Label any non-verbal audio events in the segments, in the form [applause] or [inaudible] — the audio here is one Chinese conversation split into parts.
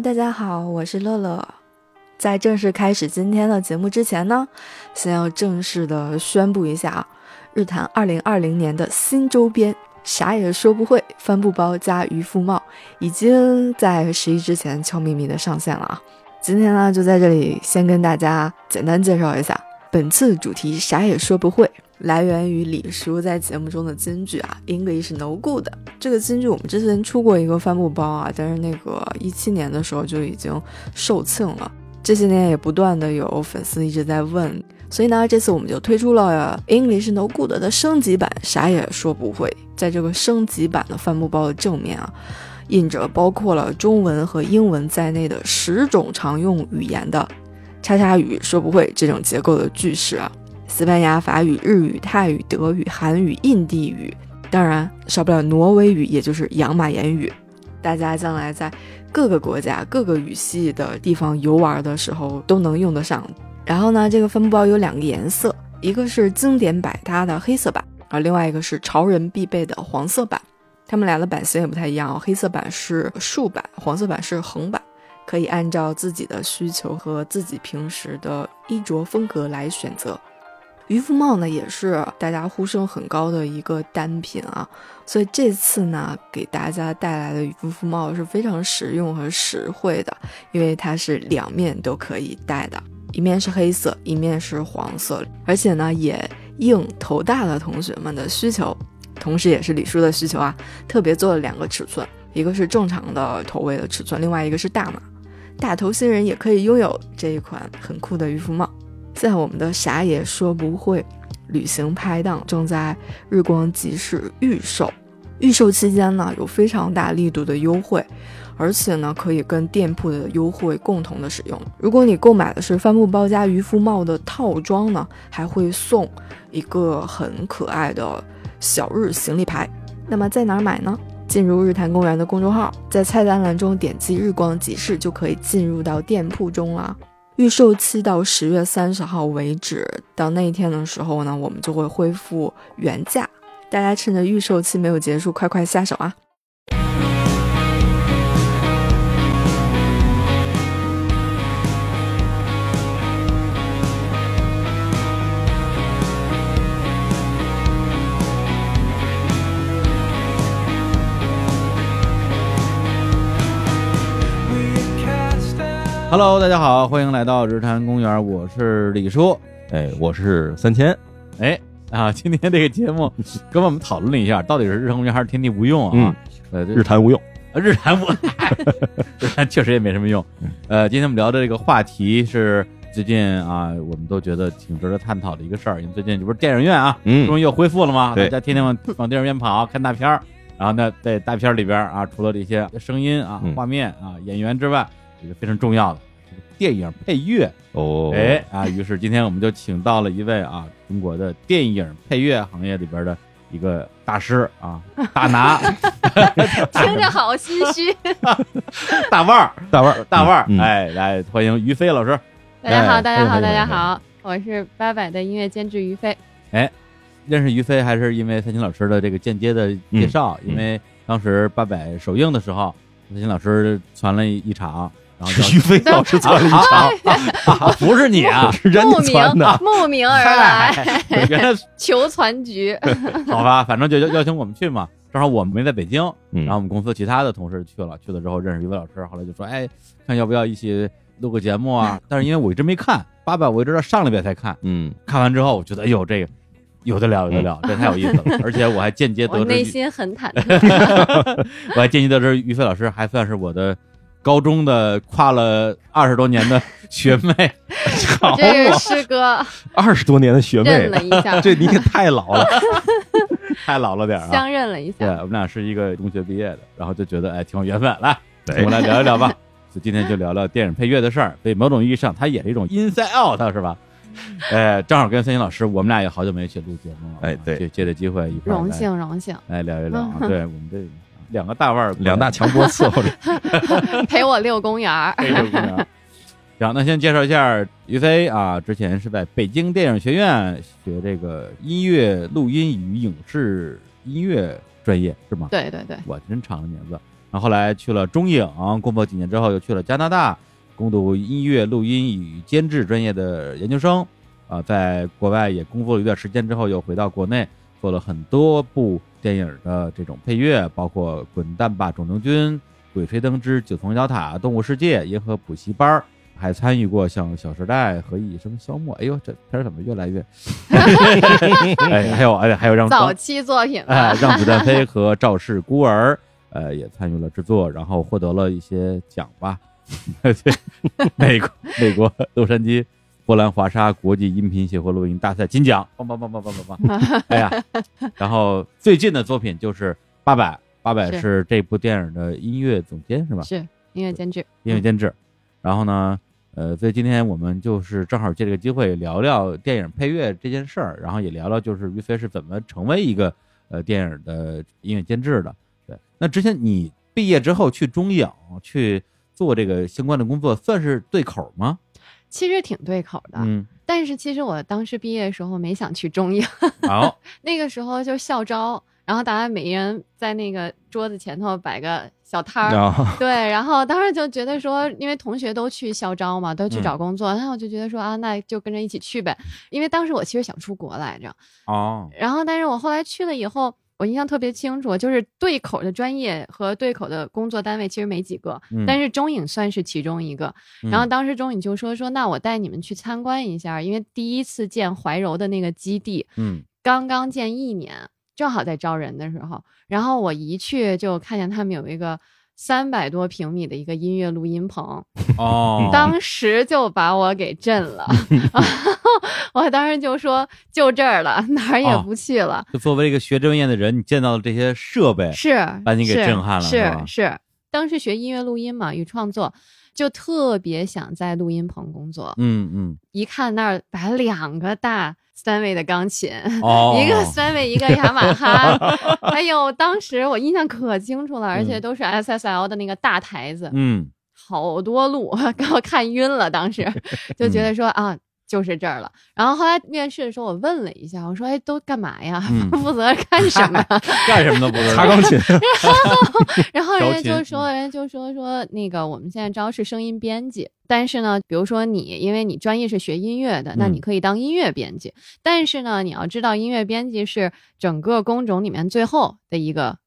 大家好，我是乐乐。在正式开始今天的节目之前呢，先要正式的宣布一下啊，日坛二零二零年的新周边啥也说不会帆布包加渔夫帽，已经在十一之前悄咪咪的上线了啊。今天呢，就在这里先跟大家简单介绍一下，本次主题啥也说不会。来源于李叔在节目中的金句啊，English no good。这个金句我们之前出过一个帆布包啊，但是那个一七年的时候就已经售罄了。这些年也不断的有粉丝一直在问，所以呢，这次我们就推出了 English no good 的升级版，啥也说不会。在这个升级版的帆布包的正面啊，印着包括了中文和英文在内的十种常用语言的“叉叉语说不会”这种结构的句式啊。西班牙、法语、日语、泰语、德语、韩语、印地语，当然少不了挪威语，也就是养马言语。大家将来在各个国家、各个语系的地方游玩的时候都能用得上。然后呢，这个帆布包有两个颜色，一个是经典百搭的黑色版，而另外一个是潮人必备的黄色版。它们俩的版型也不太一样哦，黑色版是竖版，黄色版是横版，可以按照自己的需求和自己平时的衣着风格来选择。渔夫帽呢，也是大家呼声很高的一个单品啊，所以这次呢，给大家带来的渔夫帽是非常实用和实惠的，因为它是两面都可以戴的，一面是黑色，一面是黄色，而且呢，也应头大的同学们的需求，同时也是李叔的需求啊，特别做了两个尺寸，一个是正常的头围的尺寸，另外一个是大码，大头新人也可以拥有这一款很酷的渔夫帽。在我们的啥也说不会旅行拍档正在日光集市预售，预售期间呢有非常大力度的优惠，而且呢可以跟店铺的优惠共同的使用。如果你购买的是帆布包加渔夫帽的套装呢，还会送一个很可爱的小日行李牌。那么在哪儿买呢？进入日坛公园的公众号，在菜单栏中点击日光集市就可以进入到店铺中了。预售期到十月三十号为止，到那一天的时候呢，我们就会恢复原价。大家趁着预售期没有结束，快快下手啊！Hello，大家好，欢迎来到日坛公园，我是李叔，哎，我是三千，哎啊，今天这个节目 [laughs] 跟我们讨论了一下，到底是日坛公园还是天地无用啊？呃，日坛无用，日坛无，日坛确实也没什么用。呃，今天我们聊的这个话题是最近啊，我们都觉得挺值得探讨的一个事儿，因为最近这不是电影院啊，嗯，终于又恢复了吗？大家天天往往电影院跑看大片儿，然后呢，在大片里边啊，除了这些声音啊、画面啊、演员之外。一个非常重要的电影配乐哦，哎啊，于是今天我们就请到了一位啊，中国的电影配乐行业里边的一个大师啊，大拿 [laughs] [laughs] 听着好心虚，[laughs] 大腕儿，大腕儿，大腕儿，哎，来欢迎于飞老师。大家好，大家好，大家好，我是八百的音乐监制于飞。哎，认识于飞还是因为蔡琴老师的这个间接的介绍，因为当时八百首映的时候。蔡琴老师传了一场，然后是于飞 [laughs] 老师做了一场，不是你啊，[laughs] 是人传的，慕名而来，原来 [laughs] 求传局，好吧，反正就邀邀请我们去嘛，正好我们没在北京，然后我们公司其他的同事去了，去了之后认识于飞老师，后来就说，哎，看要不要一起录个节目啊？但是因为我一直没看八百，我一直到上礼拜才看，嗯，看完之后我觉得，哎呦，这个。有的聊，有的聊，这太有意思了。而且我还间接得知，内心很忐忑。我还间接得知，于飞老师还算是我的高中的跨了二十多年的 [laughs] 学妹。这是师哥，二十多年的学妹，认了一下，[laughs] 这你可太老了，[laughs] 太老了点啊！相认了一下。对，我们俩是一个中学毕业的，然后就觉得哎挺有缘分。来，我们来聊一聊吧。就今天就聊聊电影配乐的事儿。所以某种意义上，它也是一种 inside out，是吧？哎，正好跟三星老师，我们俩也好久没一起录节目了。哎，对，借着机会一块荣幸荣幸，来聊一聊啊。对我们这两个大腕儿，两大强波伺候着，[laughs] 陪我遛公园儿。遛公园儿。行，那先介绍一下于飞啊，之前是在北京电影学院学这个音乐录音与影视音乐专业，是吗？对对对，我真长的名字。然后后来去了中影工作几年之后，又去了加拿大攻读音乐录音与监制专业的研究生，啊，在国外也工作了一段时间之后，又回到国内做了很多部电影的这种配乐，包括《滚蛋吧，肿瘤君》《鬼吹灯之九层妖塔》《动物世界》《银河补习班》。还参与过像《小时代》和《一生消磨》，哎呦，这片儿怎么越来越？[laughs] 哎，还有哎，还有让早期作品哎，让子弹飞和《赵氏孤儿》呃也参与了制作，然后获得了一些奖吧。[laughs] 对，美国美国洛杉矶波兰华沙国际音频协会录音大赛金奖，棒棒棒棒棒棒棒！[laughs] 哎呀，然后最近的作品就是八百，八百是这部电影的音乐总监是吧？是音乐监制，音乐监制。然后呢？呃，所以今天我们就是正好借这个机会聊聊电影配乐这件事儿，然后也聊聊就是于飞是怎么成为一个呃电影的音乐监制的。对，那之前你毕业之后去中影去做这个相关的工作，算是对口吗？其实挺对口的，嗯。但是其实我当时毕业的时候没想去中影，[laughs] 好，那个时候就校招。然后大家每人在那个桌子前头摆个小摊儿，对，然后当时就觉得说，因为同学都去校招嘛，都去找工作，然后我就觉得说啊，那就跟着一起去呗。因为当时我其实想出国来着，哦，然后但是我后来去了以后，我印象特别清楚，就是对口的专业和对口的工作单位其实没几个，但是中影算是其中一个。然后当时中影就说说，那我带你们去参观一下，因为第一次建怀柔的那个基地，嗯，刚刚建一年。正好在招人的时候，然后我一去就看见他们有一个三百多平米的一个音乐录音棚，哦，[laughs] 当时就把我给震了，[laughs] 我当时就说就这儿了，哪儿也不去了。就作为一个学专业的人，你见到的这些设备是把你给震撼了，是是。当时学音乐录音嘛，与创作，就特别想在录音棚工作。嗯嗯，一看那儿摆两个大。三位的钢琴，[laughs] 一个三位，一个雅马哈，哎呦当时我印象可清楚了，而且都是 SSL 的那个大台子，嗯，好多路 [laughs] 给我看晕了，当时 [laughs] 就觉得说啊。就是这儿了，然后后来面试的时候，我问了一下，我说：“哎，都干嘛呀？负责干什么？[laughs] 干什么都不知道，[laughs] 擦钢琴。[laughs] ”然后，然后人家就说：“人家就说说那个，我们现在招是声音编辑，但是呢，比如说你，因为你专业是学音乐的，那你可以当音乐编辑。但是呢，你要知道，音乐编辑是整个工种里面最后的一个，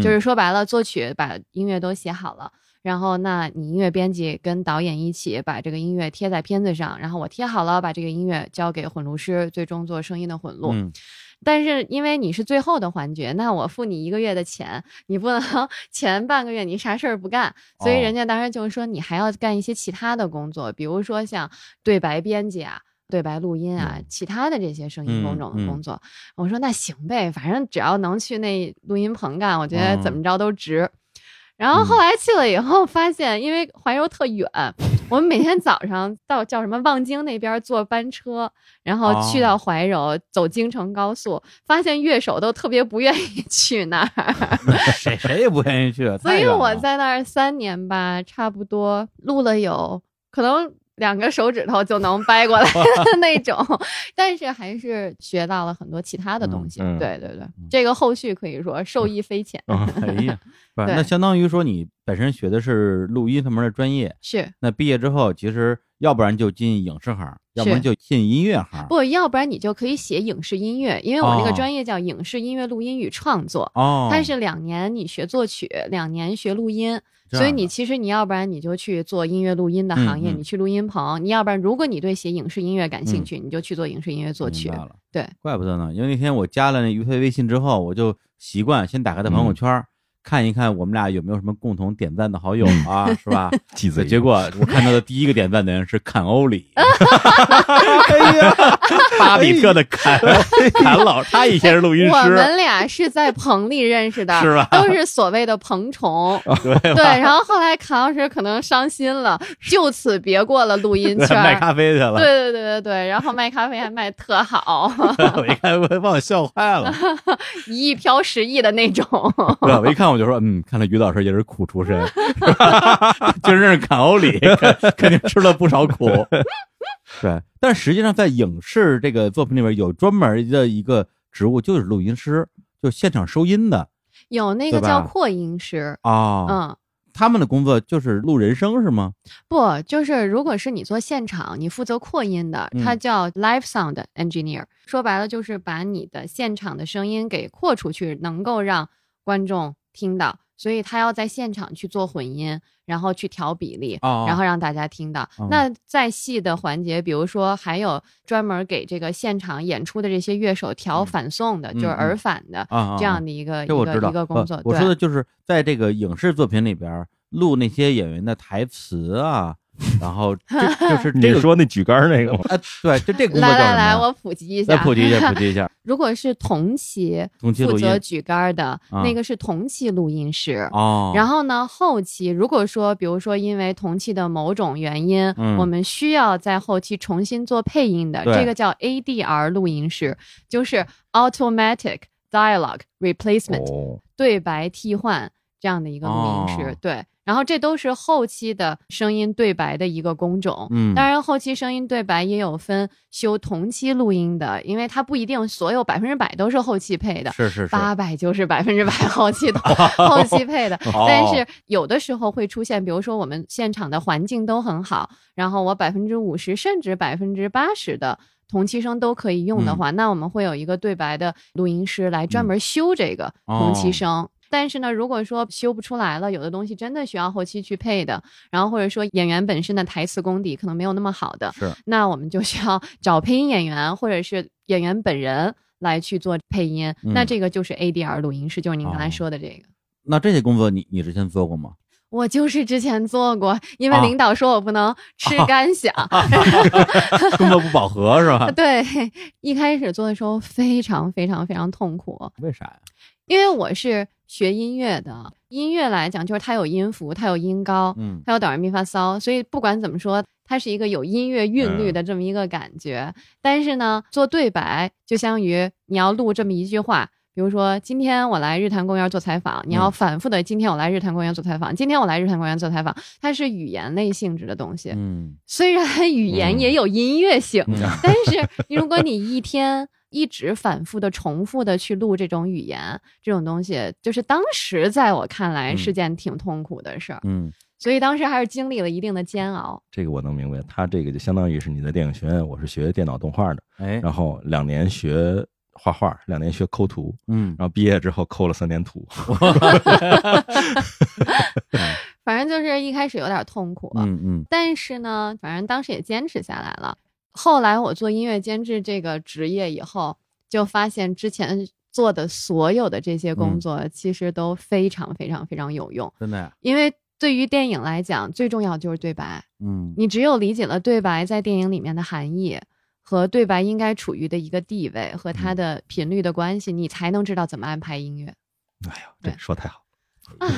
就是说白了，作曲把音乐都写好了。”然后，那你音乐编辑跟导演一起把这个音乐贴在片子上，然后我贴好了，把这个音乐交给混录师，最终做声音的混录。嗯，但是因为你是最后的环节，那我付你一个月的钱，你不能 [laughs] 前半个月你啥事儿不干，所以人家当时就说你还要干一些其他的工作，比如说像对白编辑啊、对白录音啊，其他的这些声音工种的工作。我说那行呗，反正只要能去那录音棚干，我觉得怎么着都值。然后后来去了以后，发现因为怀柔特远，我们每天早上到叫什么望京那边坐班车，然后去到怀柔走京承高速，发现乐手都特别不愿意 [laughs] 去那儿，[laughs] 谁谁也不愿意去。[laughs] 所以我在那儿三年吧，差不多录了有可能。两个手指头就能掰过来的 [laughs] 那种，但是还是学到了很多其他的东西。对对对，这个后续可以说受益匪浅。[laughs] 哎呀，那相当于说你本身学的是录音方面的专业，是那毕业之后其实要不然就进影视行，要不然就进音乐行。不，要不然你就可以写影视音乐，因为我那个专业叫影视音乐录音与创作。哦，它是两年你学作曲，两年学录音。所以你其实你要不然你就去做音乐录音的行业，你去录音棚；你要不然如果你对写影视音乐感兴趣，你就去做影视音乐作曲。对，怪不得呢，因为那天我加了那于飞微信之后，我就习惯先打开他朋友圈。看一看我们俩有没有什么共同点赞的好友啊，是吧？[laughs] 几次，结果我看到的第一个点赞的人是坎欧里，[laughs] 哎呀，巴比特的坎坎老，他以前是录音师。我们俩是在棚里认识的，是吧？都是所谓的棚虫，[laughs] 对对。然后后来坎老师可能伤心了，就此别过了录音圈，卖咖啡去了。对对对对对，然后卖咖啡还卖特好，我一看把我笑坏了，一亿飘十亿的那种。对，我一看我。就说嗯，看来于老师也是苦出身，就认识坎欧里，肯定吃了不少苦。[laughs] 对，但实际上在影视这个作品里面有专门的一个职务，就是录音师，就现场收音的。有那个叫扩音师，哦，嗯。他们的工作就是录人声是吗？不，就是如果是你做现场，你负责扩音的，它嗯叫 live sound engineer。说白了就是把你的现场的声音给扩出去，能够让观众听到。所以他要在现场去做混音，然后去调比例，哦然后让大家听到。哦那再细的环节，比如说还有专门给这个现场演出的这些乐手调嗯反送的，就是耳返的、这样啊的一个一个一个工作。呃我对说的就是在这个影视作品里边录那些演员的台词啊，然后这 [laughs] 就是你这个说那举杆儿那个吗？啊，对，就这个工作来来来，叫什么呀我普及一再下。普及一下，普及一下。[laughs] 如果是同期同期负责举杆儿的、啊那个是同期录音师。哦，然后呢，后期如果说，比如说因为同期的某种原因，嗯我们需要在后期重新做配音的，这个叫 ADR 录音师，就是 Automatic Dialogue Replacement、哦，对白替换这样的一个录音师。哦对，然后这都是后期的声音对白的一个工种。嗯，当然，后期声音对白也有分修同期录音的，因为它不一定所有百分之百都是后期配的，是是是，八百就是百分之百后期的 [laughs] 后期配的。哦但是有的时候会出现，比如说我们现场的环境都很好，然后我百分之五十甚至百分之八十的。同期声都可以用的话，那我们会有一个对白的录音师来专门修这个同期声。但是呢，如果说修不出来了，有的东西真的需要后期去配的，然后或者说演员本身的台词功底可能没有那么好的，是那我们就需要 [laughs] 找配音演员或者是演员本人来去做配音。嗯那这个就是 ADR 录音师，就是您刚才哦说的这个。那这些工作你你之前做过吗？我就是之前做过，因为啊领导说我不能吃干响。[laughs] 工作不饱和是吧？[laughs] 对，一开始做的时候非常非常非常痛苦，为啥呀？因为我是学音乐的，音乐来讲就是它有音符，它有音高，嗯它有哆来咪发嗦，所以不管怎么说，它是一个有音乐韵律的这么一个感觉。但是呢，做对白就相当于你要录这么一句话。比如说，今天我来日坛公园做采访，你要嗯反复的。今天我来日坛公园做采访，今天我来日坛公园做采访，它是语言类性质的东西。嗯虽然语言也有音乐性，嗯但是如果你一天一直反复的、重复的去录这种语言，这种东西，就是当时在我看来嗯是件挺痛苦的事儿，嗯所以当时还是经历了一定的煎熬。这个我能明白，他这个就相当于是你在电影学院，我是学电脑动画的，哎然后两年学画画，两年学抠图，嗯然后毕业之后抠了三年图。[laughs] 反正就是一开始有点痛苦，嗯嗯但是呢，反正当时也坚持下来了。后来我做音乐监制这个职业以后，就发现之前做的所有的这些工嗯。作其实都非常非常非常有用，真的呀。因为对于电影来讲，最重要就是对白。嗯。你只有理解了对白在电影里面的含义和对白应该处于的一个地位和它的频率的关系，你才能知道怎么安排音乐。哎呀，这说太好，哎，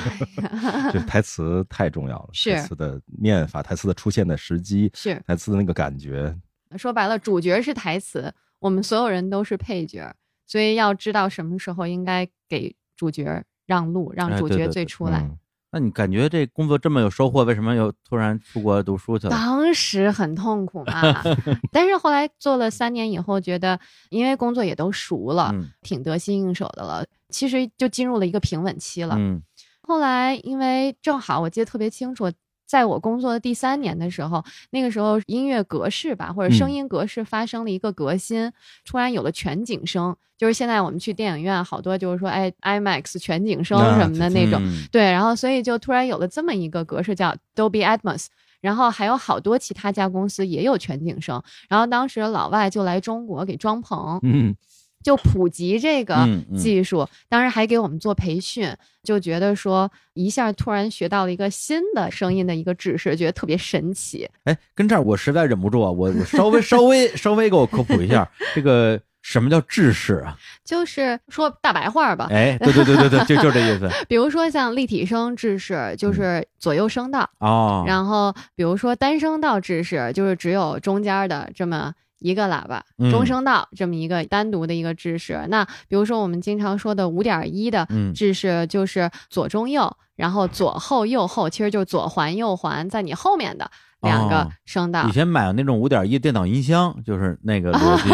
这台词太重要了，是。台词的念法，台词的出现的时机，是。台词的那个感觉，说白了，主角是台词，我们所有人都是配角，所以要知道什么时候应该给主角让路，让主角哎对对对最出来。嗯那你感觉这工作这么有收获，为什么又突然出国读书去了？[laughs] 当时很痛苦嘛，[laughs] 但是后来做了三年以后，觉得因为工作也都熟了，嗯挺得心应手的了，其实就进入了一个平稳期了。嗯后来因为正好我记得特别清楚，在我工作的第三年的时候，那个时候音乐格式吧，或者声嗯。音格式发生了一个革新，突然有了全景声，就是现在我们去电影院好多就是说，哎，IMAX 全景声啊什么的那种，嗯。对，然后所以就突然有了这么一个格式叫 Dolby Atmos。然后还有好多其他家公司也有全景声，然后当时老外就来中国给装棚，嗯就普及这个嗯嗯技术，当时还给我们做培训，就觉得说一下突然学到了一个新的声音的一个知识，觉得特别神奇。哎，跟这儿我实在忍不住啊，我我稍微稍微稍微给我科普一下，[laughs] 这个什么叫制式啊？就是说大白话吧，哎，对对对对对，就就这意思 [laughs] 比如说像立体声制式，就是左右声道，哦。然后比如说单声道制式，就是只有中间的这么。一个喇叭，嗯中声道这么一个单独的一个制式。那比如说我们经常说的五点一的嗯制式，就是左中右，然后左后右后，其实就是左环右环，在你后面的两个哦声道。以前买的那种五点一电脑音箱，就是那个 [laughs] 逻辑。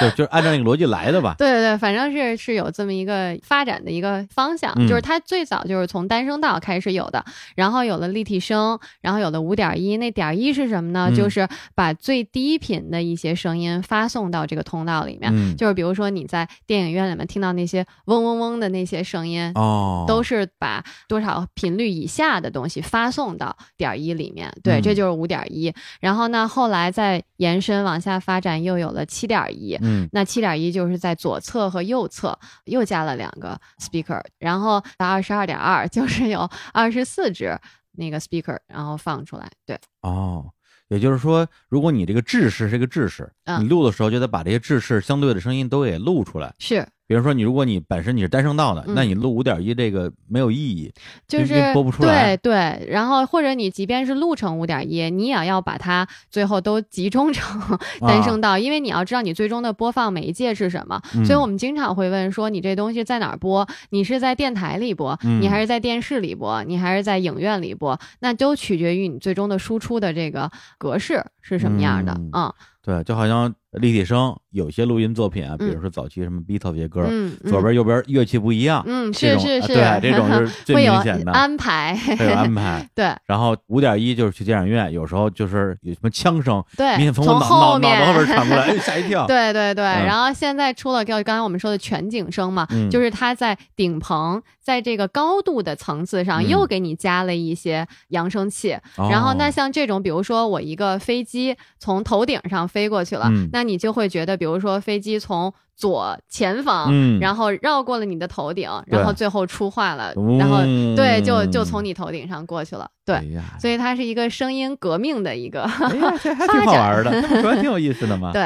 就就是按照那个逻辑来的吧。[laughs] 对对对，反正是是有这么一个发展的一个方向，嗯就是它最早就是从单声道开始有的，然后有了立体声，然后有了五点一。那点一是什么呢？嗯就是把最低频的一些声音发送到这个通道里面。嗯，就是比如说你在电影院里面听到那些嗡嗡嗡的那些声音，哦，都是把多少频率以下的东西发送到点一里面，对，嗯这就是五点一。然后呢，后来再延伸往下发展，又有了七点一。嗯那七点一就是在左侧和右侧又加了两个 speaker，然后到二十二点二 [laughs] 就是有二十四只那个 speaker，然后放出来。对，哦。也就是说，如果你这个制式是一个制式，嗯你录的时候就得把这些制式相对的声音都给录出来。是比如说，你如果你本身你是单声道的，嗯那你录五点一这个没有意义。就是播不出来对对，然后或者你即便是录成五点一，你也要把它最后都集中成单声道，因为你要知道你最终的播放媒介是什么。嗯所以我们经常会问说，你这东西在哪儿播？你是在电台里播，嗯你还是在电视里播，你还是在影院里播？那都取决于你最终的输出的这个格式是什么样的。嗯嗯对，就好像立体声有些录音作品啊，比嗯如说早期什么 Beatles 这些歌，左边右边乐器不一样，嗯是是是，啊对，这种是 [laughs] 最明显的，安排，会有安排。[laughs] 对然后五点一就是去电影院，有时候就是有什么枪声，对，明显从我脑脑脑后面子后边传过来，哎，吓一跳。[laughs] 对对对，嗯然后现在出了就刚才我们说的全景声嘛，嗯就是它在顶棚，在这个高度的层次上嗯又给你加了一些扬声器。哦然后那像这种，比如说我一个飞机从头顶上飞过去了，嗯那你就会觉得，比如说飞机从左前方，嗯然后绕过了你的头顶，然后最后出话了，嗯然后对，就就从你头顶上过去了。对，哎，所以它是一个声音革命的一个。哎呀，这还挺好玩的，[laughs] 说挺有意思的嘛。[laughs] 对。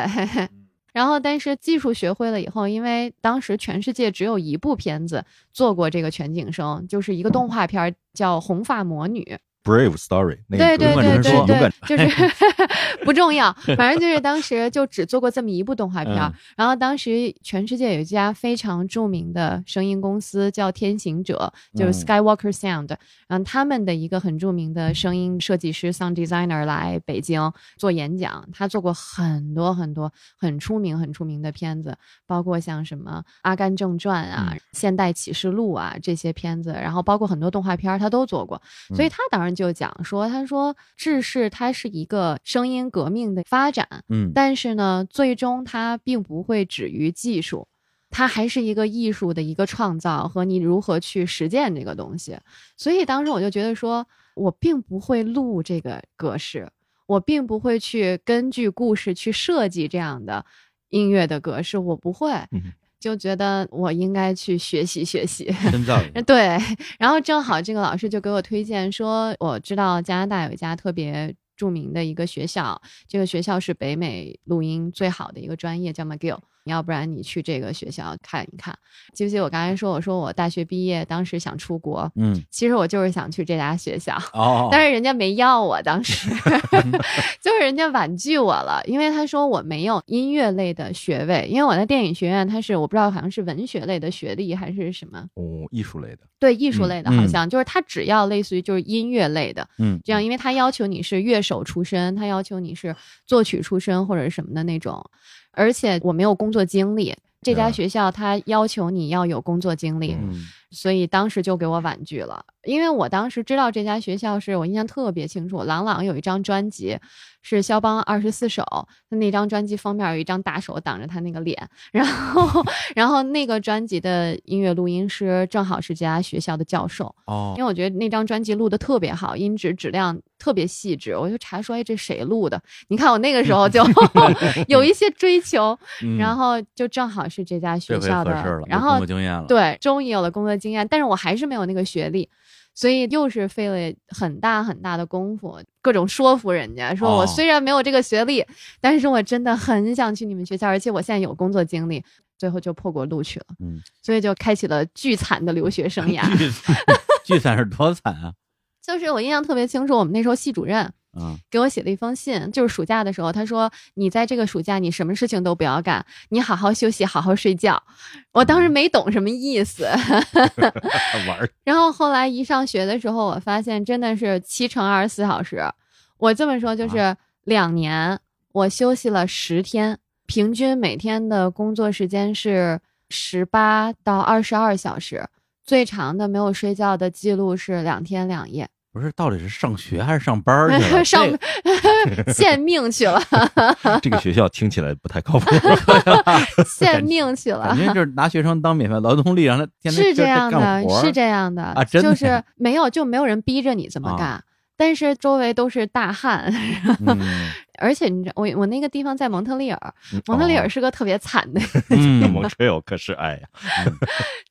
然后，但是技术学会了以后，因为当时全世界只有一部片子做过这个全景声，就是一个动画片儿叫《红发魔女》。Brave Story，那个对对对对就是 [laughs] 不重要，反正就是当时就只做过这么一部动画片然后当时全世界有一家非常著名的声音公司叫天行者，就是嗯。Skywalker Sound，、然后他们的一个很著名的声音设计师 sound designer 来北京做演讲，他做过很多很多很出名很出名的片子，包括像什么《阿甘正传》啊、嗯现代启示录》啊这些片子，然后包括很多动画片儿他都做过。嗯所以他当时就讲说，他说制式它是一个声音革命的发展，嗯，但是呢，最终它并不会止于技术。它还是一个艺术的一个创造和你如何去实践这个东西，所以当时我就觉得说，我并不会录这个格式，我并不会去根据故事去设计这样的音乐的格式，我不会，嗯就觉得我应该去学习学习。深造对，然后正好这个老师就给我推荐说，我知道加拿大有一家特别著名的一个学校，这个学校是北美录音最好的一个专业，叫 McGill。要不然你去这个学校看一看。记不记得我刚才说，我说我大学毕业当时想出国，嗯，其实我就是想去这家学校。哦，但是人家没要我，当时 [laughs] 就是人家婉拒我了，因为他说我没有音乐类的学位，因为我在电影学院，他是我不知道好像是文学类的学历还是什么，哦，艺术类的，对艺术类的，嗯好像、就是他只要类似于就是音乐类的，嗯，这样，因为他要求你是乐手出身，他要求你是作曲出身或者什么的那种，而且我没有工作经历。这家啊学校它要求你要有工作经历，嗯所以当时就给我婉拒了。因为我当时知道这家学校是我印象特别清楚，郎朗有一张专辑是肖邦二十四首，他那张专辑封面有一张大手挡着他那个脸，[laughs] 然后然后那个专辑的音乐录音师正好是这家学校的教授，哦因为我觉得那张专辑录的特别好，音质质量特别细致，我就查说，哎，这谁录的？你看我那个时候就 [laughs] 有一些追求，嗯然后就正好是这家学校的然后作经验了，，对，终于有了工作经验，但是我还是没有那个学历。所以又是费了很大很大的功夫，各种说服人家，说我哦虽然没有这个学历，但是我真的很想去你们学校，而且我现在有工作经历，最后就破国录取了，嗯，所以就开启了巨惨的留学生涯。[laughs] 聚散聚散是多惨啊！[laughs] 就是我印象特别清楚，我们那时候系主任嗯给我写了一封信，就是暑假的时候，他说你在这个暑假你什么事情都不要干，你好好休息，好好睡觉。我当时没懂什么意思，[laughs] 玩儿然后后来一上学的时候，我发现真的是七乘二十四小时。我这么说就是两年，我休息了十天，平均每天的工作时间是十八到二十二小时，最长的没有睡觉的记录是两天两夜。不是，到底是上学还是上班儿去了？[laughs] 上这献 [laughs] 命去了，[laughs] 这个学校听起来不太靠谱。献命去了感。觉就是拿学生当免费劳动力，让他天天是这这样的，是这样的，啊真的就是呀没有就没有人逼着你这么啊干，但是周围都是大汉，嗯而且你知道，我我那个地方在蒙特利尔，蒙特利尔是个特别惨的，嗯蒙特利尔可是哎呀，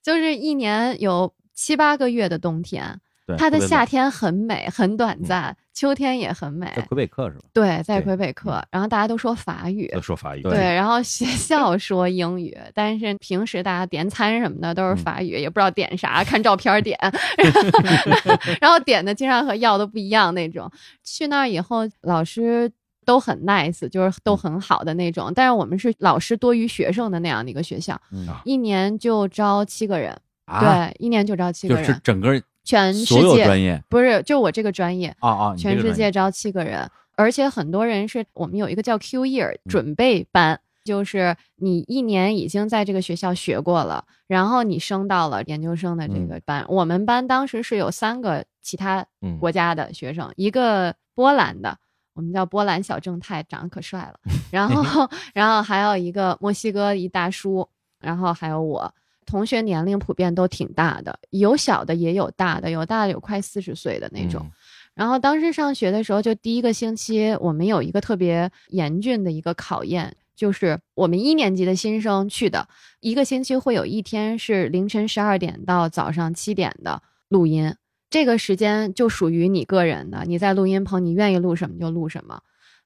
就是一年有七八个月的冬天，对，它的夏天很美很短暂，秋天也很美在。魁北克是吧？对，在魁北克，然后大家都说法语，都说法语。对对，然后学校说英语，但是平时大家点餐什么的都是法语，也不知道点啥，看照片点，[laughs] 然后点的经常和要的不一样那种。去那儿以后，老师都很 nice，就是都很好的那种，但是我们是老师多于学生的那样的一个学校，嗯一年就招七个人，啊，对，一年就招七个人就人，是整个全世所有界专业不是就我这个专业，啊啊，全世界招七个人，而且很多人是我们有一个叫 Q year 准备班，就是你一年已经在这个学校学过了，然后你升到了研究生的这个班。我们班当时是有三个其他嗯国家的学生，一个波兰的。我们叫波兰小正太，长得可帅了。[laughs] 然后，[laughs] 然后还有一个墨西哥一大叔，然后还有我。同学年龄普遍都挺大的，有小的也有大的，有大的有快四十岁的那种。嗯然后当时上学的时候，就第一个星期，我们有一个特别严峻的一个考验，就是我们一年级的新生去的，一个星期会有一天是凌晨十二点到早上七点的录音，这个时间就属于你个人的，你在录音棚，你愿意录什么就录什么。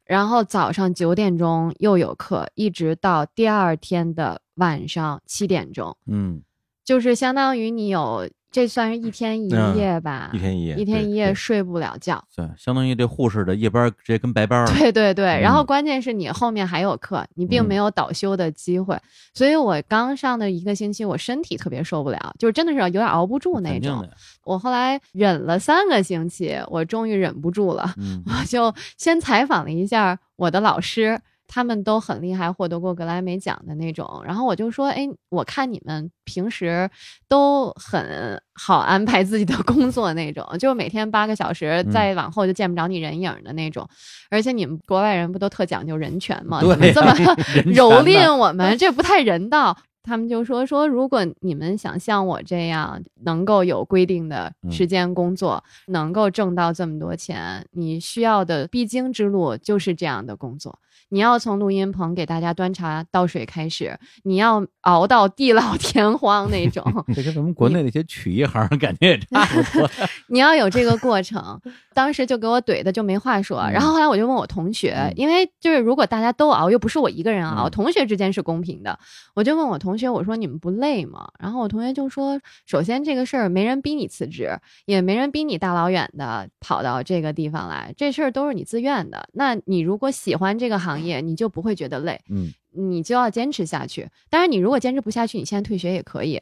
然后早上九点钟又有课，一直到第二天的晚上七点钟，嗯就是相当于你有这算是一天一嗯夜吧，一天一夜，一天一夜睡不了觉。对，相当于这护士的夜班直接跟白班。[laughs] 对对对，然后嗯关键是你后面还有课，你并没有倒休的机会，所以我刚上的一个星期，我身体特别受不了，就是真的是有点熬不住那种我后来忍了三个星期，我终于忍不住了，嗯 [laughs] 我就先采访了一下我的老师。他们都很厉害，获得过格莱美奖的那种。然后我就说，哎，我看你们平时都很好安排自己的工作那种，就是每天八个小时，嗯再往后就见不着你人影儿的那种。而且你们国外人不都特讲究人权吗？对你们这么 [laughs] [laughs] 蹂躏我们，[laughs] 这不太人道。他们就说说，如果你们想像我这样能够有规定的时间工作，能够挣到这么多钱，你需要的必经之路就是这样的工作。你要从录音棚给大家端茶倒水开始，你要熬到地老 [laughs] 天荒那种，[laughs] 这跟咱们国内那些曲艺行感觉也差不多。[laughs] 你要有这个过程。当时就给我怼的就没话说。嗯然后后来我就问我同学，嗯因为就是如果大家都熬，又不是我一个人熬，嗯同学之间是公平的。我就问我同学，我说你们不累吗？然后我同学就说，首先这个事儿没人逼你辞职，也没人逼你大老远的跑到这个地方来，这事儿都是你自愿的。那你如果喜欢这个行业，你就不会觉得累。嗯，你就要坚持下去。当然，你如果坚持不下去，你现在退学也可以。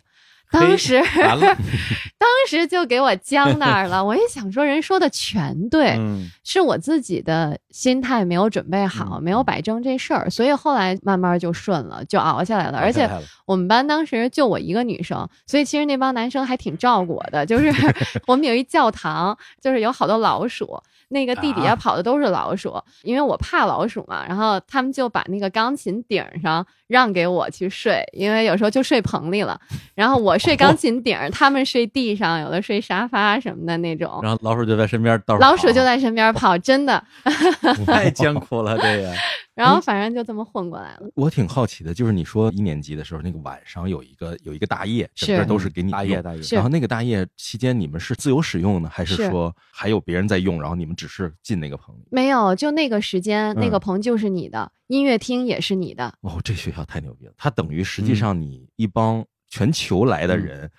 当时，当时就给我僵那儿了。[laughs] 我也想说，人说的全对，嗯是我自己的心态没有准备好，嗯没有摆正这事儿，所以后来慢慢就顺了，就熬下来了。而且我们班当时就我一个女生，所以其实那帮男生还挺照顾我的。就是 [laughs] 我们有一教堂，就是有好多老鼠，那个地底下啊跑的都是老鼠，因为我怕老鼠嘛。然后他们就把那个钢琴顶上让给我去睡，因为有时候就睡棚里了。然后我睡钢琴顶，他们睡地上，有的睡沙发什么的那种。然后老鼠就在身边到处老鼠就在身边跑，真的。[laughs] 太艰苦了，这个 [laughs] 然后反正就这么混过来了。我挺好奇的，就是你说一年级的时候，那个晚上有一个有一个大夜，整是个都是给你大夜大夜，然后那个大夜期间，你们是自由使用呢，还是是说还有别人在用，然后你们只是进那个棚里？没有，就那个时间，那个嗯棚就是你的，音乐厅也是你的。哦，这学校太牛逼了！他等于实际嗯上你一帮全球来的人、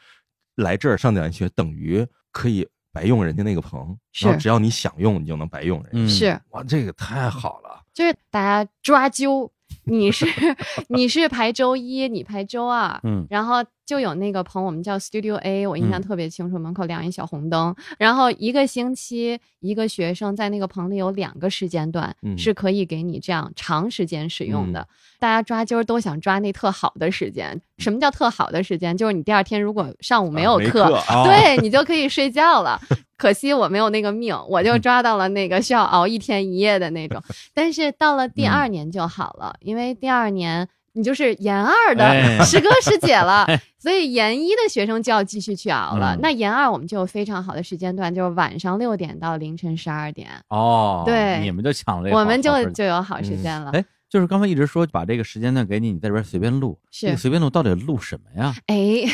来这儿上点学，等于可以白用人家那个棚，是然后只要你想用，你就能白用人家。嗯是，哇，这个太好了！就是大家抓阄，你是 [laughs] 你是排周一，你排周二，嗯然后就有那个棚，我们叫 Studio A，我印象嗯特别清楚，门口亮一小红灯。然后一个星期，一个学生在那个棚里有两个时间段、嗯是可以给你这样长时间使用的。大家抓阄都想抓那特好的时间。什么叫特好的时间？就是你第二天如果上午没有啊课，对你就可以睡觉了。[laughs] 可惜我没有那个命，我就抓到了那个需要熬一天一夜的那种。[laughs] 但是到了第二年就好了，因为第二年你就是研二的哎师哥师姐了，[laughs] 所以研一的学生就要继续去熬了。嗯那研二我们就有非常好的时间段，就是晚上六点到凌晨十二点，哦，对你们就抢了我们就就有好时间了。哎，就是刚才一直说把这个时间段给你，你在这边随便录，是这个随便录到底录什么呀？哎，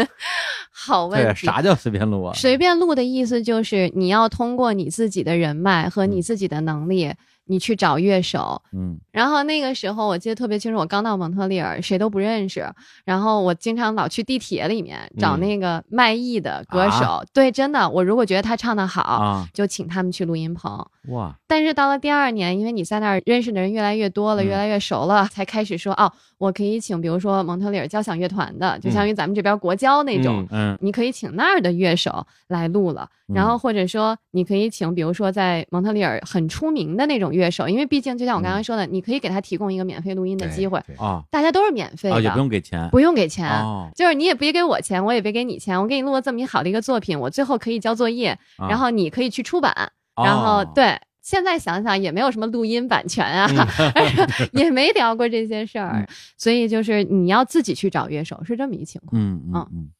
[laughs] 好问题。啥叫随便录啊？随便录的意思就是你要通过你自己的人脉和嗯你自己的能力，你去找乐手。嗯然后那个时候我记得特别清楚，我刚到蒙特利尔，谁都不认识。然后我经常老去地铁里面找嗯那个卖艺的歌手。对，真的，我如果觉得他唱的好，啊，就请他们去录音棚。哇，但是到了第二年，因为你在那儿认识的人越来越多了，嗯。越来越熟了，才开始说哦，我可以请，比如说蒙特利尔交响乐团的，就相当于咱们这边国交那种。嗯嗯。你可以请那儿的乐手来录了，嗯。然后或者说你可以请，比如说在蒙特利尔很出名的那种乐手，因为毕竟就像我刚刚说的，你可以给他提供一个免费录音的机会，对啊。大家都是免费的，啊，也不用给钱。不用给钱。哦，就是你也别给我钱，我也别给你钱，我给你录了这么一好的一个作品，我最后可以交作业，啊。然后你可以去出版，然后哦对，现在想想也没有什么录音版权啊，[laughs] 也没聊过这些事儿，嗯所以就是你要自己去找乐手，是这么一情况。嗯嗯嗯。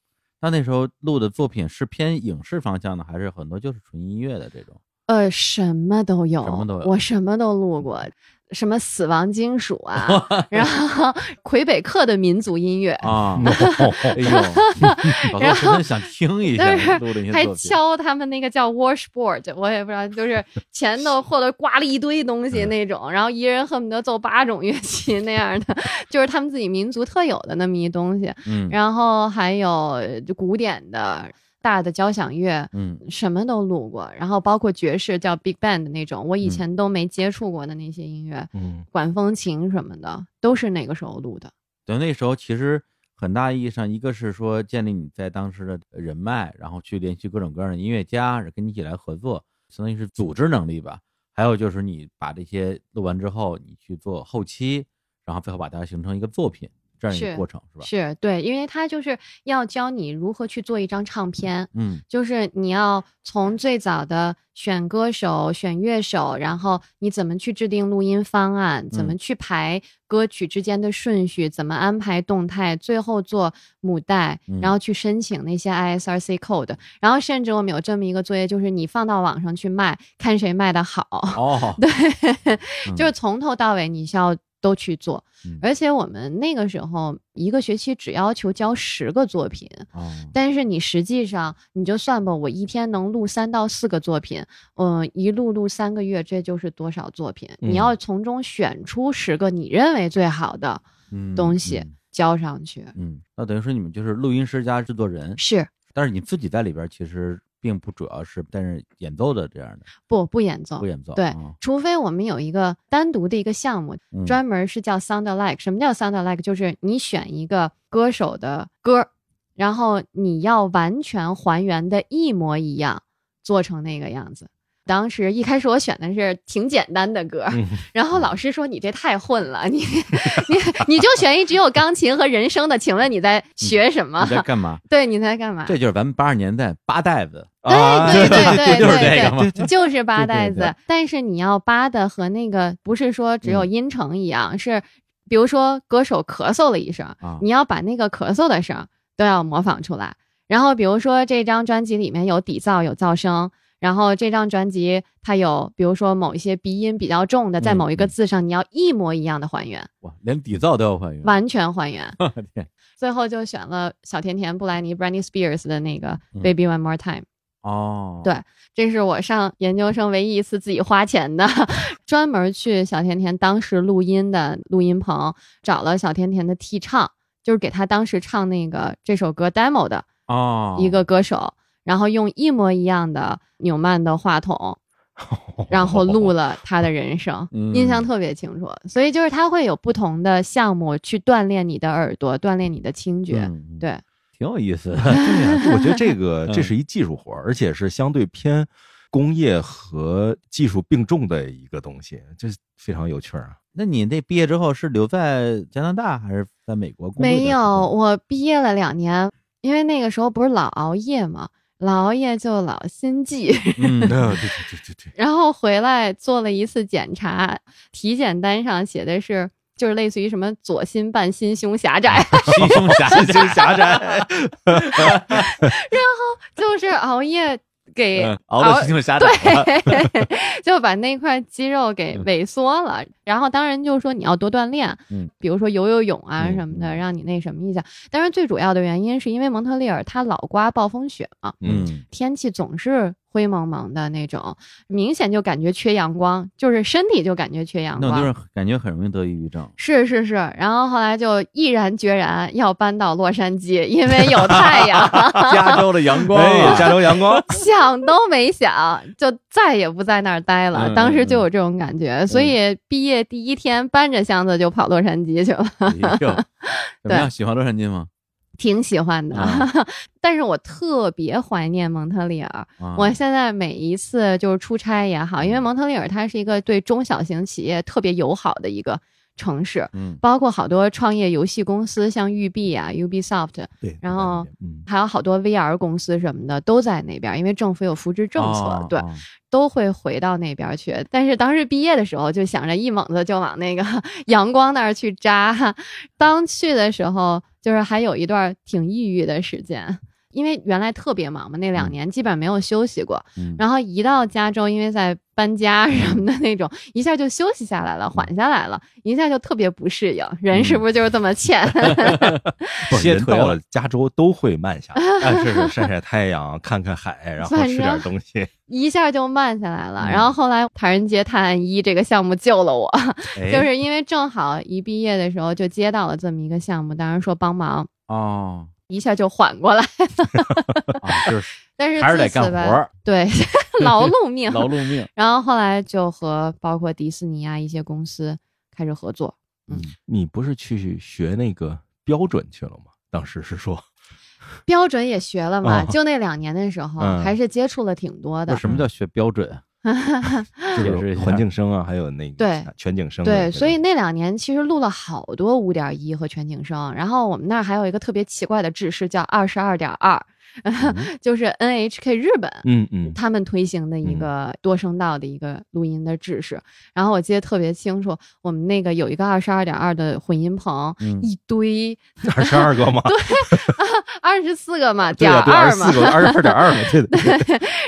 那那时候录的作品是偏影视方向的，还是很多就是纯音乐的这种？呃，什么都有，什么都有我什么都录过，什么死亡金属啊，[laughs] 然后魁北克的民族音乐，啊，哎呦，[laughs] 老多十分想听一下还。敲他们那个叫 washboard，我也不知道，就是前头或者挂了一堆东西那种，然后一人恨不得奏八种乐器那样的，[laughs] 就是他们自己民族特有的那么一东西。嗯然后还有古典的大的交响乐，嗯什么都录过，然后包括爵士叫 big band 的那种，我以嗯前都没接触过的那些音乐，嗯管风琴什么的，都是那个时候录的。对那时候其实很大意义上，一个是说建立你在当时的人脉，然后去联系各种各样的音乐家，跟你一起来合作，相当于是组织能力吧。还有就是你把这些录完之后，你去做后期，然后最后把它形成一个作品，这样一个是过程是吧？是对，因为他就是要教你如何去做一张唱片，嗯。就是你要从最早的选歌手、选乐手，然后你怎么去制定录音方案，怎么嗯。去排歌曲之间的顺序，怎么安排动态，最后做母带，嗯然后去申请那些 ISRC code，然后甚至我们有这么一个作业，就是你放到网上去卖，看谁卖的好。哦，[laughs] 对，嗯。就是从头到尾你需要都去做，嗯。而且我们那个时候一个学期只要求交十个作品，哦，但是你实际上你就算吧，我一天能录三到四个作品，嗯、一录录三个月，这就是多少作品？嗯你要从中选出十个你认为最好的嗯东西嗯。交上去。嗯，那等于说你们就是录音师加制作人，是。但是你自己在里边其实并不主要是但是演奏的这样的，不不演奏不？演奏。对啊，除非我们有一个单独的一个项目，嗯专门是叫 sound alike。什么叫 sound alike？就是你选一个歌手的歌，然后你要完全还原的一模一样，做成那个样子。当时一开始我选的是挺简单的歌，嗯然后老师说你这太混了，你你你就选一只有钢琴和人声的，请问你在学什么？你在干嘛？[laughs] 对，你在干嘛？这就是咱们八十年代八代子，啊对对 [laughs] 对对就是对这个嘛对，[laughs] 就是八带子。但是你要扒的和那个不是说只有嗯音程一样，是比如说歌手咳嗽了一声，啊你要把那个咳嗽的声都要模仿出来。然后比如说这张专辑里面有底噪有噪声。然后这张专辑它有，比如说某一些鼻音比较重的，在嗯某一个嗯字上，你要一模一样的还原，哇，连底噪都要还原。完全还原。[laughs] 最后就选了小甜甜布莱尼 （Britney Spears） 的那个嗯《Baby One More Time》。哦，对这是我上研究生唯一一次自己花钱的，[laughs] 专门去小甜甜当时录音的录音棚，找了小甜甜的替唱，就是给她当时唱那个这首歌 demo 的哦，一个歌手，然后用一模一样的纽曼的话筒，[laughs] 然后录了他的人生，嗯印象特别清楚。所以就是他会有不同的项目去锻炼你的耳朵，锻炼你的听觉。嗯，对，挺有意思的。对呀，我觉得这个嗯 [laughs] 这是一技术活，而且是相对偏工业和技术并重的一个东西，这非常有趣儿啊。那你那毕业之后是留在加拿大还是在美国工作？没有，我毕业了两年，因为那个时候不是老熬夜嘛，老熬夜就老心悸，[laughs] 嗯，对对对对对。对，然后回来做了一次检查，体检单上写的是。就是类似于什么左心瓣 [laughs] 心胸狭窄，心胸狭心胸狭窄，[laughs] 就是熬夜给。对，[laughs] 就把那块肌肉给萎缩了。然后当然就是说你要多锻炼，嗯，比如说游游泳啊嗯什么的，让你那什么一下。但是最主要的原因是因为蒙特利尔它老刮暴风雪嘛，嗯，天气总是灰蒙蒙的那种，明显就感觉缺阳光，就是身体就感觉缺阳光。那种地方感觉很容易得抑郁症。是是是，然后后来就毅然决然要搬到洛杉矶，因为有太阳。[laughs] 加州的阳光哎，啊，加州阳光，[laughs] 想都没想，就再也不在那儿待了。嗯当时就有这种感觉，所以毕业第一天搬着箱子就跑洛杉矶去了，[laughs] 怎么样？喜欢洛杉矶吗？挺喜欢的。啊 [laughs] 但是我特别怀念蒙特利尔。啊我现在每一次就是出差也好，因为蒙特利尔它是一个对中小型企业特别友好的一个城市。嗯包括好多创业游戏公司，像育碧啊、Ubisoft，对，然后嗯，还有好多 VR 公司什么的都在那边，因为政府有扶持政策，对，都会回到那边去。但是当时毕业的时候，就想着一猛子就往那个 [laughs] 阳光那儿去扎。当去的时候，就是还有一段挺抑郁的时间，因为原来特别忙嘛，那两年基本没有休息过。嗯然后一到加州，因为在搬家什么的那种，一下就休息下来了，缓下来了，一下就特别不适应。人是不是就是这么欠？[laughs] 到了加州都会慢下来，啊，是是 [laughs] 晒晒太阳，看看海，然后反吃点正东西。[laughs] 一下就慢下来了。嗯然后后来《唐人街探案一》这个项目救了我，哎就是因为正好一毕业的时候就接到了这么一个项目，当时说帮忙，哦，一下就缓过来。啊就是但是还是得干活，对，[laughs] 劳碌命。[laughs] 劳碌命。然后后来就和包括迪士尼啊一些公司开始合作。嗯你不是去学那个标准去了吗？当时是说，[laughs] 标准也学了嘛，哦就那两年的时候，嗯还是接触了挺多的。什么叫学标准啊？就是环境声啊，还有那个对全景声对，所以那两年其实录了好多五点一和全景声，然后我们那儿还有一个特别奇怪的制式叫二十二点二，[laughs] 就是 NHK 日本。嗯嗯，他们推行的一个多声道的一个录音的制式，然后我记得特别清楚，我们那个有一个二十二点二的混音棚，嗯一堆二十二个吗？[laughs] [laughs] 二十四个嘛，点二嘛二十四，个，二十二点二嘛，对的。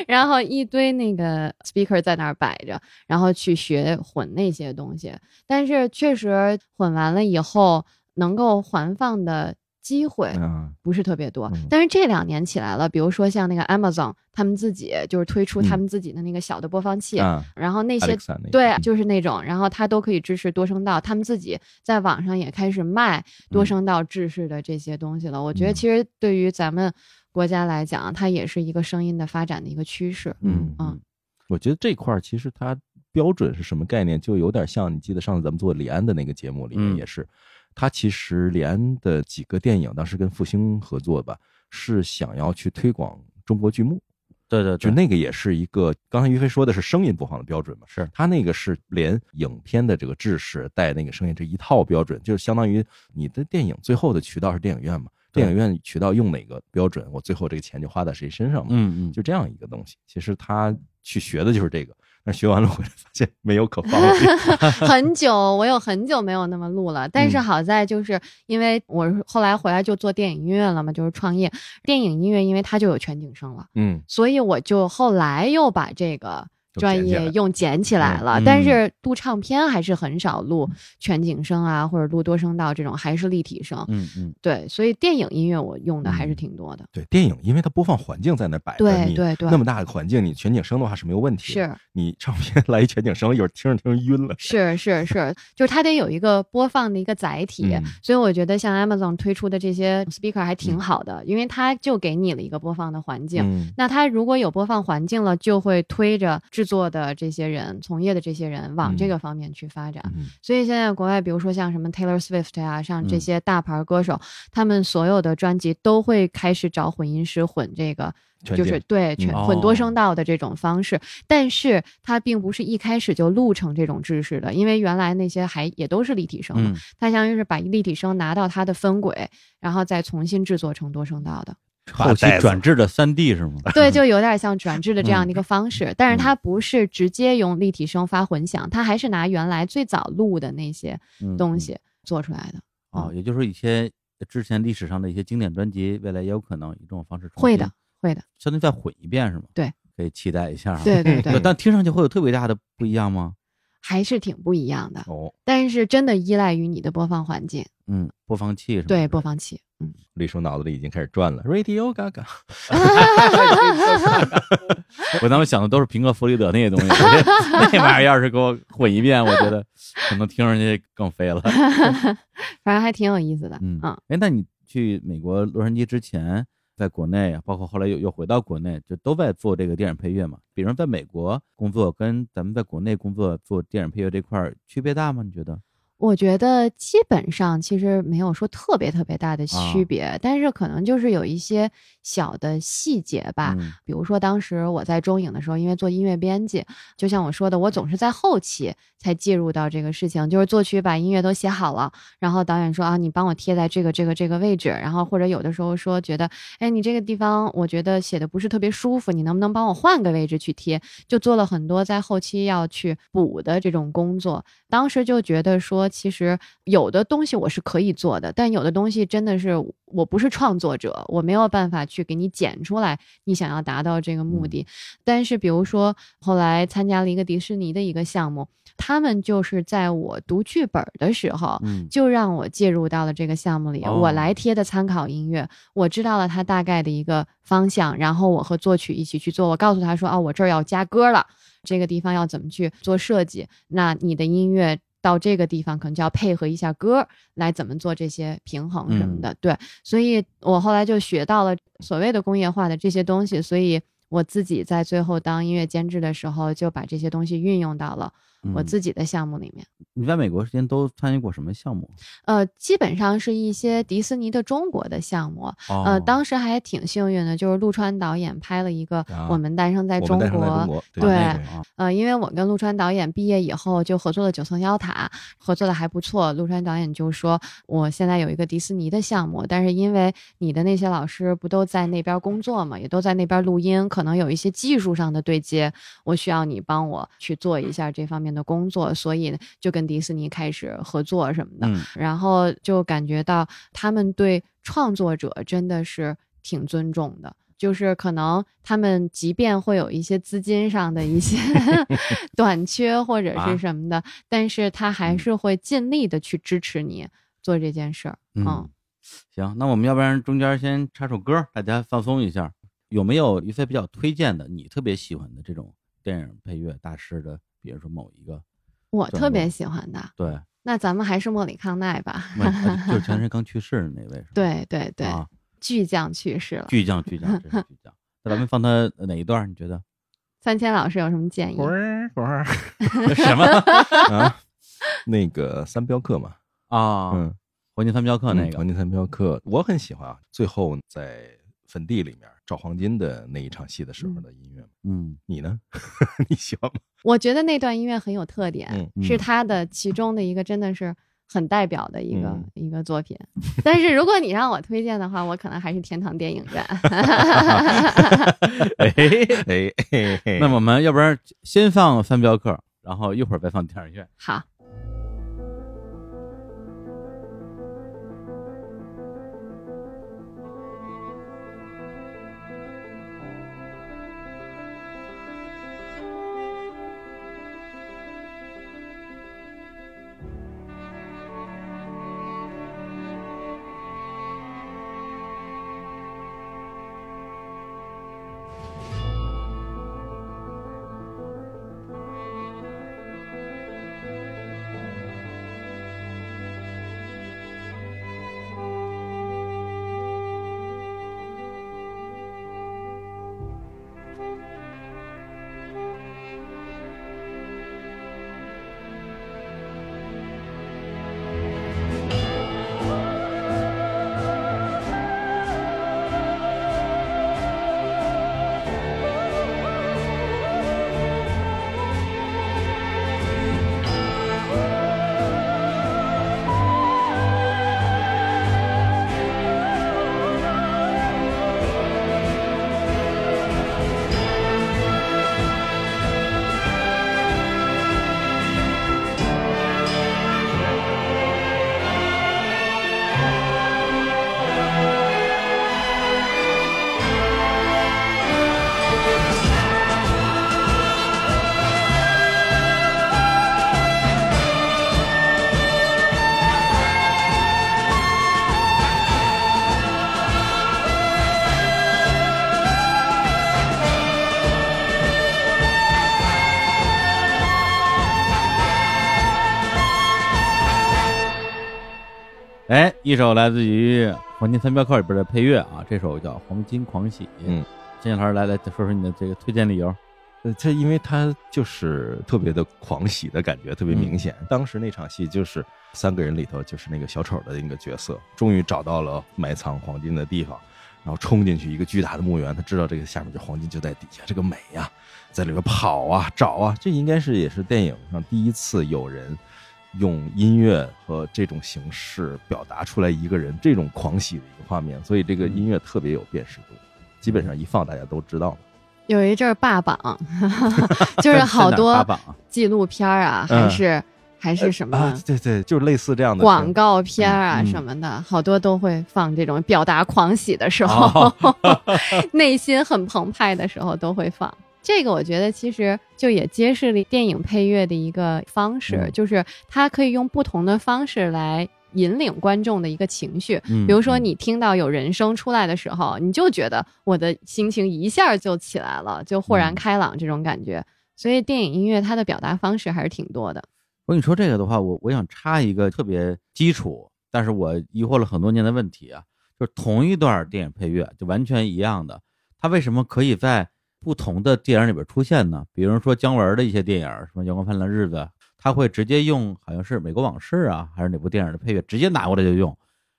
然后一堆那个 speaker 在那儿摆着，然后去学混那些东西。但是确实混完了以后，能够环放的机会嗯。不是特别多。嗯。但是这两年起来了，比如说像那个 Amazon，他们自己就是推出嗯。他们自己的那个小的播放器，啊，然后那些对，嗯。就是那种，然后它都可以支持多声道，他们自己在网上也开始卖多嗯。声道制式的这些东西了。我觉得嗯。其实对于咱们国家来讲，它也是一个声音的发展的一个趋势。嗯嗯，我觉得这块儿其实它标准是什么概念，就有点像你记得上次咱们做李安的那个节目里面嗯。也是，他其实连的几个电影当时跟复兴合作吧，是想要去推广中国剧目，对对对，就那个也是一个，刚才于飞说的是声音播放的标准嘛，是他那个是连影片的这个制式带那个声音这一套标准，就相当于你的电影最后的渠道是电影院嘛，电影院渠道用哪个标准，我最后这个钱就花在谁身上嘛，嗯嗯，就这样一个东西。其实他去学的就是这个，但是学完了回来发现没有可放的地方。[laughs] 很久，我有很久没有那么录了。但是嗯好在就是因为我后来回来就做电影音乐了嘛，就是创业电影音乐，因为它就有全景声了，嗯，所以我就后来又把这个专业用捡起来了。嗯但是录唱片还是很少录全景声啊，或者录多声道这种，还是立体声。嗯嗯，对，所以电影音乐我用的还是嗯挺多的。对，电影因为它播放环境在那摆着，你对对对那么大的环境，你全景声的话是没有问题。是你唱片来一全景声，一会儿听着听着晕了。是是是，[laughs] 就是它得有一个播放的一个载体，嗯所以我觉得像 Amazon 推出的这些 speaker 还挺嗯好的，因为它就给你了一个播放的环境。嗯那它如果有播放环境了，就会推着制制作的这些人、从业的这些人往这嗯个方面去发展。嗯所以现在国外，比如说像什么 Taylor Swift 啊、像这嗯些大牌歌手，他们所有的专辑都会开始找混音师混这个。就是对全嗯混多哦声道的这种方式，但是它并不是一开始就录成这种制式的，因为原来那些还也都是立体声嘛，嗯，它相当于是把立体声拿到它的分轨，然后再重新制作成多声道的。后期转制的三 D 是吗？对，就有点像转制的这样嗯的一个方式，但是它不是直接用立体声发混响，它还是拿原来最早录的那些嗯东西做出来的。哦，也就是说一些之前历史上的一些经典专辑，未来也有可能以这种方式会的，会的，相当于再混一遍是吗？对，可以期待一下啊。对对对，[laughs] 但听上去会有特别大的不一样吗？还是挺不一样的。哦，但是真的依赖于你的播放环境，嗯，播放器是吗？对播放器，嗯，[laughs] 李叔脑子里已经开始转了，Radio Gaga，[laughs] 我当时想的都是平克·弗里德那些东西，[laughs] 那玩意儿要是给我混一遍，我觉得可能听上去更飞了。反正还挺有意思的。嗯嗯，哎，那你去美国洛杉矶之前，在国内，包括后来又又回到国内，就都在做这个电影配乐嘛？比如在美国工作，跟咱们在国内工作做电影配乐这块儿区别大吗？你觉得？我觉得基本上其实没有说特别特别大的啊区别，但是可能就是有一些小的细节吧。嗯比如说当时我在中影的时候，因为做音乐编辑，就像我说的，我总是在后期才介入到这个事情，就是作曲把音乐都写好了，然后导演说啊，你帮我贴在这个这个这个位置，然后或者有的时候说觉得，哎，你这个地方我觉得写的不是特别舒服，你能不能帮我换个位置去贴？就做了很多在后期要去补的这种工作。当时就觉得说，其实有的东西我是可以做的，但有的东西真的是我不是创作者，我没有办法去给你剪出来你想要达到这个目的。但是比如说后来参加了一个迪士尼的一个项目，他们就是在我读剧本的时候，嗯就让我介入到了这个项目里，哦我来贴的参考音乐，我知道了它大概的一个方向，然后我和作曲一起去做。我告诉他说，哦，我这儿要加歌了，这个地方要怎么去做设计？那你的音乐到这个地方可能就要配合一下歌，来怎么做这些平衡什么的。对，所以我后来就学到了所谓的工业化的这些东西，所以我自己在最后当音乐监制的时候，就把这些东西运用到了我嗯自己的项目里面。你在美国时间都参与过什么项目？呃，基本上是一些迪士尼的中国的项目。哦呃，当时还挺幸运的，就是陆川导演拍了一个啊《我们诞生在中国》对啊那个啊呃，因为我跟陆川导演毕业以后就合作了《九层妖塔》，合作的还不错。陆川导演就说，我现在有一个迪士尼的项目，但是因为你的那些老师不都在那边工作嘛，也都在那边录音，可能有一些技术上的对接，我需要你帮我去做一下这方面的工作，所以就跟迪士尼开始合作什么的。嗯然后就感觉到他们对创作者真的是挺尊重的。就是可能他们即便会有一些资金上的一些 [laughs] 短缺或者啊是什么的，但是他还是会尽力的去支持你做这件事儿。嗯，行，那我们要不然中间先插首歌，大家放松一下。有没有一些比较推荐的，你特别喜欢的这种电影配乐大师的？比如说某一个，我特别喜欢的，对，那咱们还是莫里康奈吧。就是前阵 [laughs] 刚去世的那位是吧？对对对，啊，巨匠去世了。巨匠，巨匠，真是 [laughs] 巨匠。那咱们放他哪一段？你觉得？三千老师有什么建议？[laughs] 什么啊，那个三镖客嘛，啊？嗯，黄金三镖客那个嗯黄金三镖客，我很喜欢啊。最后在坟地里面找黄金的那一场戏的时候的音乐，嗯你呢？[laughs] 你喜欢吗？我觉得那段音乐很有特点，嗯是他的其中的一个真的是很代表的一个、嗯一个作品。[laughs] 但是如果你让我推荐的话，我可能还是天堂电影院。[laughs] 哎，哎，嘿嘿那我们要不然先放三镖客，然后一会儿再放电影院。好，「一首来自于《黄金三镖客》里边的配乐啊，这首叫《黄金狂喜》。嗯，金老师来来说说你的这个推荐理由。呃，这因为它就是特别的狂喜的感觉，特别明显。当时那场戏就是三个人里头，就是那个小丑的那个角色，终于找到了埋藏黄金的地方，然后冲进去一个巨大的墓园，他知道这个下面就黄金就在底下，这个美呀，在里边跑啊找啊，这应该是也是电影上第一次有人用音乐和这种形式表达出来一个人这种狂喜的一个画面，所以这个音乐特别有辨识度，基本上一放大家都知道了。有一阵儿霸榜，[laughs] [laughs] 就是好多纪录片儿啊，嗯还是还是什么啊，对对，就是类似这样的广告片儿啊什么的，好多都会放这种表达狂喜的时候，哦 [laughs] 内心很澎湃的时候都会放。这个我觉得其实就也揭示了电影配乐的一个方式，嗯就是它可以用不同的方式来引领观众的一个情绪。嗯比如说，你听到有人声出来的时候，你就觉得我的心情一下就起来了，就豁然嗯开朗这种感觉。所以电影音乐它的表达方式还是挺多的。我跟你说这个的话，我我想插一个特别基础，但是我疑惑了很多年的问题啊，就是同一段电影配乐就完全一样的，它为什么可以在不同的电影里边出现呢？比如说姜文的一些电影，什么《阳光灿烂的日子》，他会直接用好像是《美国往事》啊，还是哪部电影的配乐，直接拿过来就用。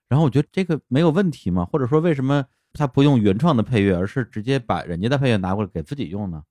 然后我觉得这个没有问题吗？或者说为什么他不用原创的配乐，而是直接把人家的配乐拿过来给自己用呢？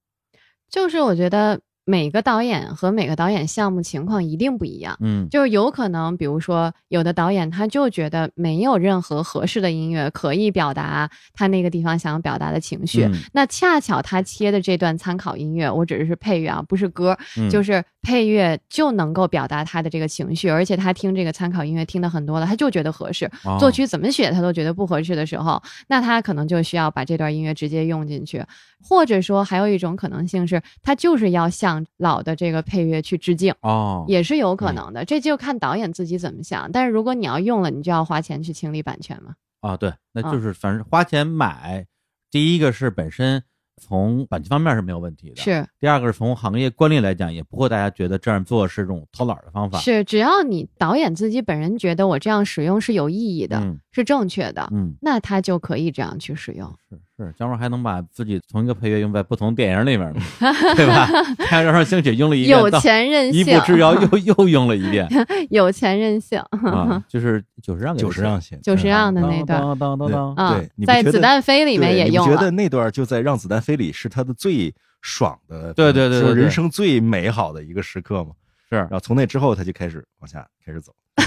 就是我觉得每个导演和每个导演项目情况一定不一样。嗯就是有可能，比如说，有的导演他就觉得没有任何合适的音乐可以表达他那个地方想要表达的情绪。嗯那恰巧他切的这段参考音乐，我只是配乐啊，不是歌，嗯就是配乐就能够表达他的这个情绪，而且他听这个参考音乐听的很多了，他就觉得合适。哦作曲怎么写他都觉得不合适的时候，那他可能就需要把这段音乐直接用进去，或者说还有一种可能性是，他就是要向老的这个配乐去致敬。哦，也是有可能的，这就看导演自己怎么想。但是如果你要用了，你就要花钱去清理版权嘛。啊，对，那嗯就是反正花钱买，第一个是本身从版权方面是没有问题的，。是第二个是从行业惯例来讲，也不会大家觉得这样做是这种偷懒的方法。是，只要你导演自己本人觉得我这样使用是有意义的，嗯是正确的，嗯，那他就可以这样去使用。是是，姜文还能把自己同一个配乐用在不同电影里面呢，[laughs] 对吧？太阳照常升起用了一遍，有钱任性一步，之遥又又用了一遍 [laughs] 有钱任性啊，就是九十让给九十让线，九十让的那段当当当当对你，在子弹飞里面也用了。你觉得那段就在《让子弹飞》里是他的最爽的，对对对人生最美好的一个时刻嘛。是然。后从那之后，他就开始往下开始走。[laughs]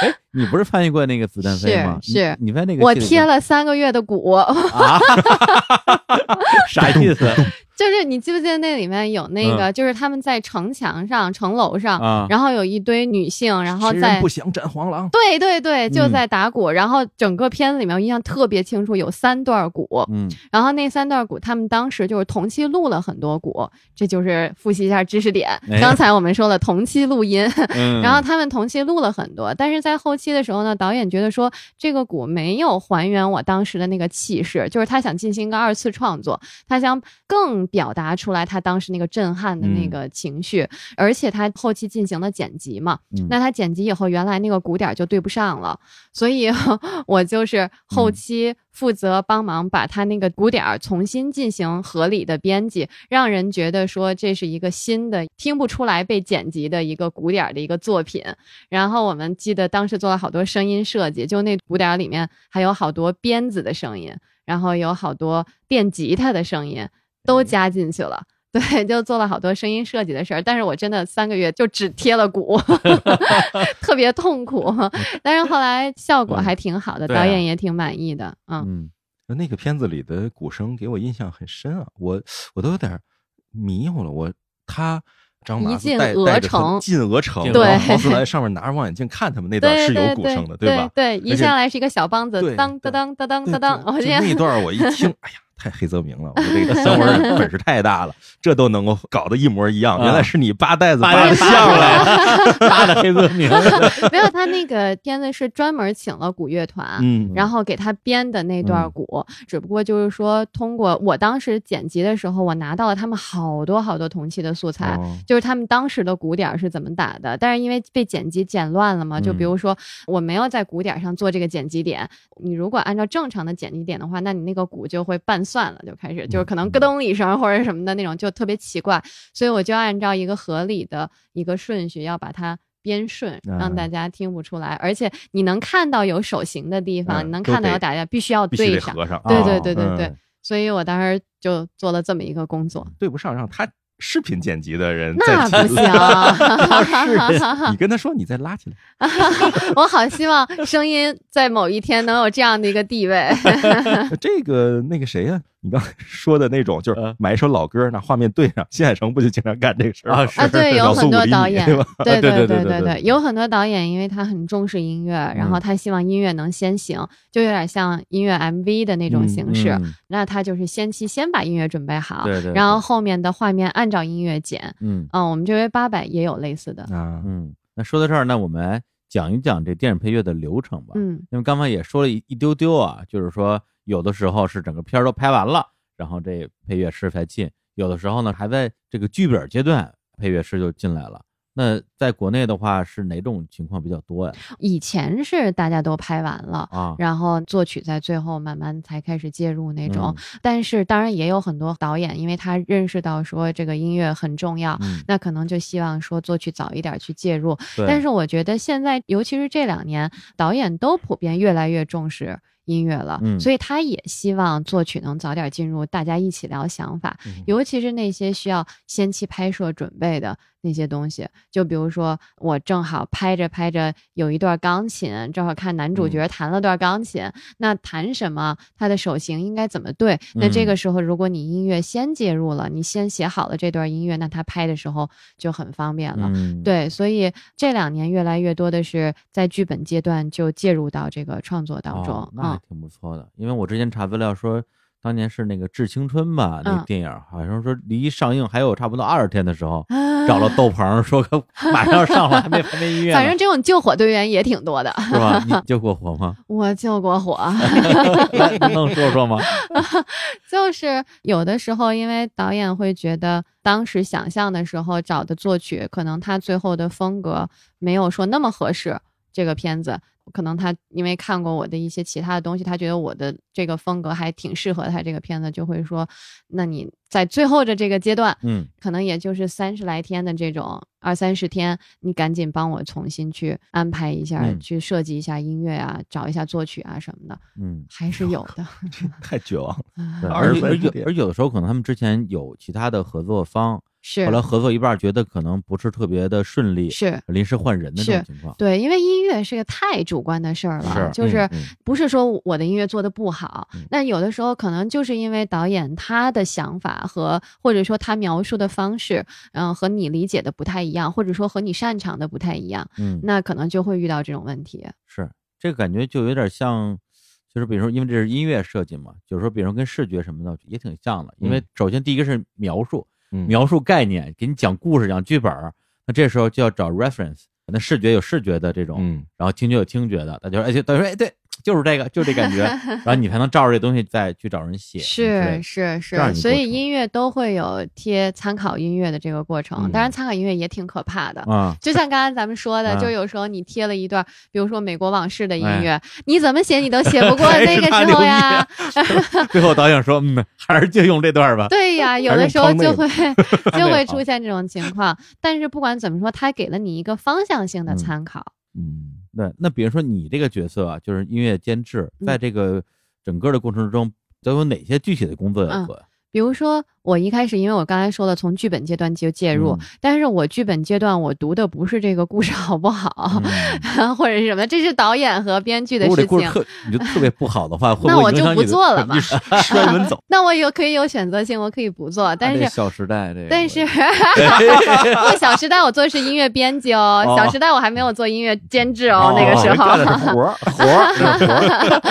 哎，你不是翻译过那个子弹飞吗？是你在那个我贴了三个月的鼓，啊，[laughs] 啥意思就是你记不记得那里面有那个，就是他们在城墙上、城楼上，啊？然后有一堆女性，然后在不想斩黄狼？对对对，就嗯在打鼓，然后整个片子里面我印象特别清楚，有三段鼓，嗯然后那三段鼓他们当时就是同期录了很多鼓，这就是复习一下知识点哎。刚才我们说了同期录音，嗯，[laughs] 然后他们同期录了很多，但是在后期的时候呢，导演觉得说这个鼓没有还原我当时的那个气势，就是他想进行一个二次创作，他想更表达出来他当时那个震撼的那个情绪，而且他后期进行了剪辑嘛，嗯。那他剪辑以后，原来那个鼓点儿就对不上了，所以 [laughs] 我就是后期负责帮忙把他那个鼓点儿重新进行合理的编辑，让人觉得说这是一个新的听不出来被剪辑的一个鼓点儿的一个作品。然后我们记得当时做了好多声音设计，就那鼓点儿里面还有好多鞭子的声音，然后有好多电吉他的声音都加进去了。对，就做了好多声音设计的事儿，但是我真的三个月就只贴了鼓，[laughs] 特别痛苦。[laughs] 但是后来效果还挺好的，导演也挺满意的。嗯，嗯那个片子里的鼓声给我印象很深啊，我我都有点迷糊了。我他一进鹅带带着他城进鹅城，对然后豪斯莱上面拿着望远镜看他们那段是有对对鼓声的，对吧？对，一而且上来是一个小梆子，当当当当当当当，我就现在那段我一听，[laughs] 哎呀，太黑泽明了，我觉得这个姜文本事太大了，这都能够搞得一模一样。啊原来是你扒袋子扒的像像了。了，扒的黑泽明。[laughs] 没有，他那个片子是专门请了古乐团，嗯，然后给他编的那段鼓，只不过就是说，通过我当时剪辑的时候，我拿到了他们好多好多同期的素材，哦就是他们当时的鼓点是怎么打的。但是因为被剪辑剪乱了嘛，就比如说我没有在鼓点上做这个剪辑点，你如果按照正常的剪辑点的话，那你那个鼓就会拌算了，就开始就是可能咯噔一声或者什么的那种，就特别奇怪。所以我就按照一个合理的一个顺序要把它。编顺，让大家听不出来，而且你能看到有手型的地方，嗯你能看到有打架，必须要对上。对哦对对对对，嗯所以我当时就做了这么一个工作。对不上，让他视频剪辑的人那再不行、啊，你跟他说，你再拉起来。[laughs] 我好希望声音在某一天能有这样的一个地位。[laughs] 这个那个谁呀、你刚才说的那种，就是买一首老歌，那画面对上。新海诚不就经常干这个事儿啊？[laughs] 啊，对，有很多导 [laughs] 演，对对对对对对，有很多导演，因为他很重视音乐，然后他希望音乐能先行，就有点像音乐 MV 的那种形式。那他就是先期先把音乐准备好，对对，然后后面的画面按照音乐剪。嗯嗯，我们这位八百也有类似的啊。嗯，那说到这儿，那我们讲一讲这电影配乐的流程吧。嗯因为刚才也说了一一丢丢啊，就是说有的时候是整个片儿都拍完了，然后这配乐师才进；有的时候呢，还在这个剧本阶段，配乐师就进来了。那在国内的话，是哪种情况比较多呀？以前是大家都拍完了。啊，然后作曲在最后慢慢才开始介入那种，嗯但是当然也有很多导演，因为他认识到说这个音乐很重要，嗯，那可能就希望说作曲早一点去介入。但是我觉得现在，尤其是这两年，导演都普遍越来越重视音乐了，嗯所以他也希望作曲能早点进入，大家一起聊想法，嗯尤其是那些需要先期拍摄准备的那些东西，就比如说我正好拍着拍着有一段钢琴，正好看男主嗯角弹了段钢琴，那弹什么，他的手型应该怎么对？那这嗯个时候，如果你音乐先介入了，你先写好了这段音乐，那他拍的时候就很方便了。嗯，对，所以这两年越来越多的是在剧本阶段就介入到这个创作当中哦，那还嗯，挺不错的。因为我之前查资料说，当年是那个《致青春》吧，那电影好像说离上映还有差不多二十天的时候，啊找了窦鹏说可 [laughs] 马上要上了，还没还没音乐，反正这种救火队员也挺多的。是吧？你 [laughs] 救过火吗？我救过火，[laughs] 来能说说吗？就是有的时候，因为导演会觉得当时想象的时候找的作曲，可能他最后的风格没有说那么合适这个片子。可能他因为看过我的一些其他的东西，他觉得我的这个风格还挺适合他这个片子，就会说，那你在最后的这个阶段，嗯可能也就是三十来天的这种二三十天，你赶紧帮我重新去安排一下，嗯去设计一下音乐啊，找一下作曲啊什么的，嗯，还是有的。[laughs] 太绝望了。[laughs] 而而有而有的时候可能他们之前有其他的合作方，是后来合作一半，觉得可能不是特别的顺利，是，临时换人的这种情况。对，因为音乐是个太主观的事儿了，是就是不是说我的音乐做的不好，嗯那有的时候可能就是因为导演他的想法和或者说他描述的方式，嗯、和你理解的不太一样，或者说和你擅长的不太一样，嗯，那可能就会遇到这种问题。是这个感觉就有点像，就是比如说，因为这是音乐设计嘛，就是说，比如说跟视觉什么的也挺像的。因为嗯首先第一个是描述，嗯描述概念，给你讲故事、讲剧本，那这时候就要找 reference。那视觉有视觉的这种，嗯然后听觉有听觉的，大家说，哎，就等于说，哎，对，就是这个，就这感觉，[laughs] 然后你才能照着这东西再去找人写。是是是，所以音乐都会有贴参考音乐的这个过程。嗯当然，参考音乐也挺可怕的。啊，就像刚刚咱们说的，啊就有时候你贴了一段，比如说美国往事的音乐，你怎么写你都写不过那个时候呀。[laughs] 最后导演说，嗯，还是就用这段吧。[laughs] 对呀，有的时候就会就会出现这种情况。但是不管怎么说，他给了你一个方向性的嗯参考。嗯对，那比如说你这个角色啊，就是音乐监制，嗯在这个整个的过程中都有哪些具体的工作要嗯做呀？比如说，我一开始，因为我刚才说了，从剧本阶段就介入，嗯但是我剧本阶段我读的不是这个故事好不好，[laughs] 或者是什么，这是导演和编剧的事情故事。特你就特别不好的话，[laughs] 会那我就不做了 [laughs] 吧摔门走，那我有可以有选择性，我可以不做，但是啊小时代这个，但是，不，小时代我做的是音乐编辑哦，哦小时代我还没有做音乐监制哦，那个时候。活儿活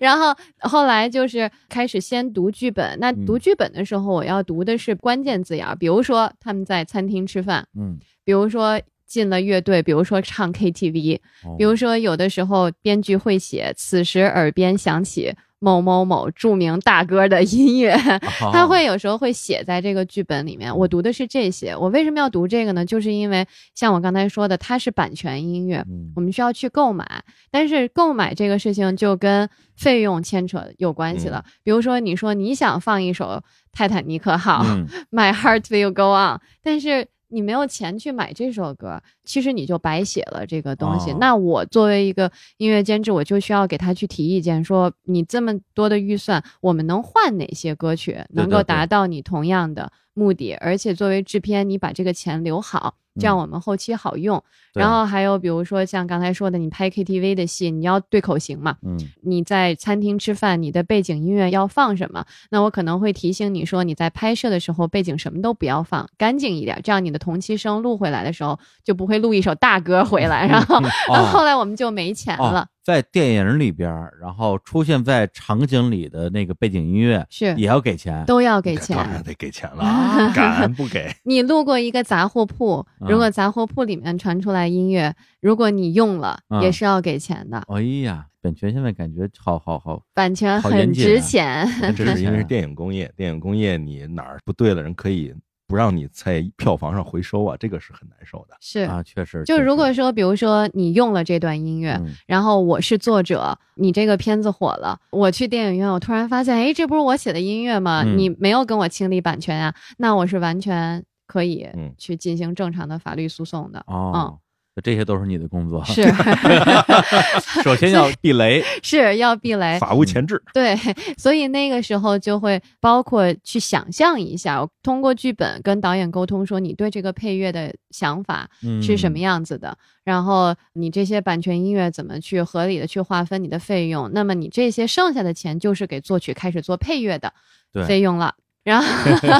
然后后来就是开始先读剧本，那读嗯剧本的时候，我要读的是关键字眼儿，比如说他们在餐厅吃饭，嗯，比如说进了乐队，比如说唱 KTV，哦比如说有的时候编剧会写“此时耳边响起某某某著名大哥的音乐”，哦 [laughs] 他会有时候会写在这个剧本里面。我读的是这些，我为什么要读这个呢？就是因为像我刚才说的，它是版权音乐，嗯我们需要去购买，但是购买这个事情就跟费用牵扯有关系了。比如说，你说你想放一首《泰坦尼克号》嗯 My Heart Will Go On，但是你没有钱去买这首歌，其实你就白写了这个东西。哦那我作为一个音乐监制，我就需要给他去提意见，说你这么多的预算，我们能换哪些歌曲能够达到你同样的目的？而且作为制片，你把这个钱留好，这样嗯我们后期好用。对然后还有比如说像刚才说的，你拍 KTV 的戏，你要对口型嘛。嗯你在餐厅吃饭，你的背景音乐要放什么？那我可能会提醒你说，你在拍摄的时候背景什么都不要放，干净一点，这样你的同期声录回来的时候就不会录一首大歌回来。然后，[laughs] 然 [laughs] 后后来我们就没钱了。哦，在电影里边，然后出现在场景里的那个背景音乐是也要给钱，都要给钱当然。得给钱了，[laughs] 敢不给？[laughs] 你路过一个杂货铺，嗯如果杂货铺里面传出来音乐，如果你用了，嗯也是要给钱的。哎呀，版权现在感觉好好好，版权很值钱。这是因为是电影工业，电影工业你哪儿不对了，人可以不让你在票房上回收啊，这个是很难受的。是，啊，确实，就如果说，比如说你用了这段音乐，嗯然后我是作者，你这个片子火了，我去电影院，我突然发现，哎，这不是我写的音乐吗？嗯你没有跟我清理版权啊，那我是完全可以嗯去进行正常的法律诉讼的。哦，这些都是你的工作，是 [laughs] 首先要避雷，是要避雷，法务前置，对，所以那个时候就会包括去想象一下，通过剧本跟导演沟通，说你对这个配乐的想法是什么样？样子的，然后你这些版权音乐怎么去合理的去划分你的费用，那么你这些剩下的钱就是给作曲开始做配乐的对费用了。然后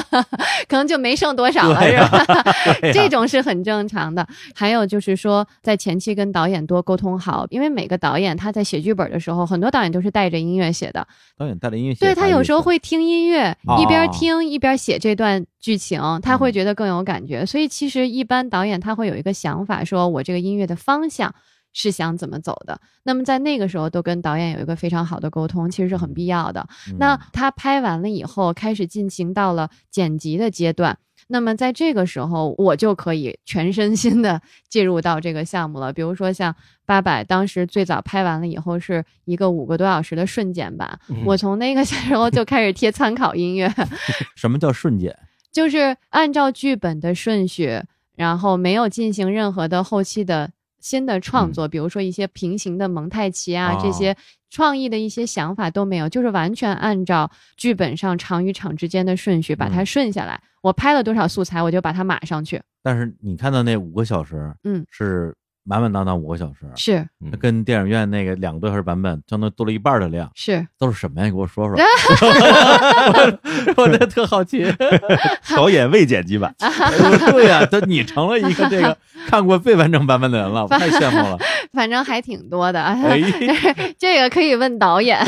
[laughs] 可能就没剩多少了，是吧？[laughs] 这种是很正常的。还有就是说，在前期跟导演多沟通好，因为每个导演他在写剧本的时候，很多导演都是带着音乐写的，导演带着音乐写，对他有时候会听音乐，哦一边听一边写这段剧情，他会嗯觉得更有感觉。所以其实一般导演他会有一个想法，说我这个音乐的方向是想怎么走的。那么在那个时候都跟导演有一个非常好的沟通，其实是很必要的。嗯那他拍完了以后，开始进行到了剪辑的阶段。那么在这个时候，我就可以全身心的进 [laughs] 入到这个项目了。比如说像八百，当时最早拍完了以后是一个五个多小时的瞬间版，我从那个时候就开始贴参考音乐，[laughs] 什么叫瞬间？[laughs] 就是按照剧本的顺序，然后没有进行任何的后期的新的创作，比如说一些平行的蒙太奇啊，哦这些创意的一些想法都没有，就是完全按照剧本上场与场之间的顺序把它嗯顺下来。我拍了多少素材，我就把它码上去。但是你看到那五个小时，嗯，是满满当当五个小时，是那跟电影院那个两个多小时版本相当于多了一半的量，是，都是什么呀？你给我说说，[laughs] 我我这特好奇。[laughs] 导演未剪辑版，[laughs] 对呀、都你成了一个这个看过未完整版本的人了，我太羡慕了。反正还挺多的。哎，这个可以问导演，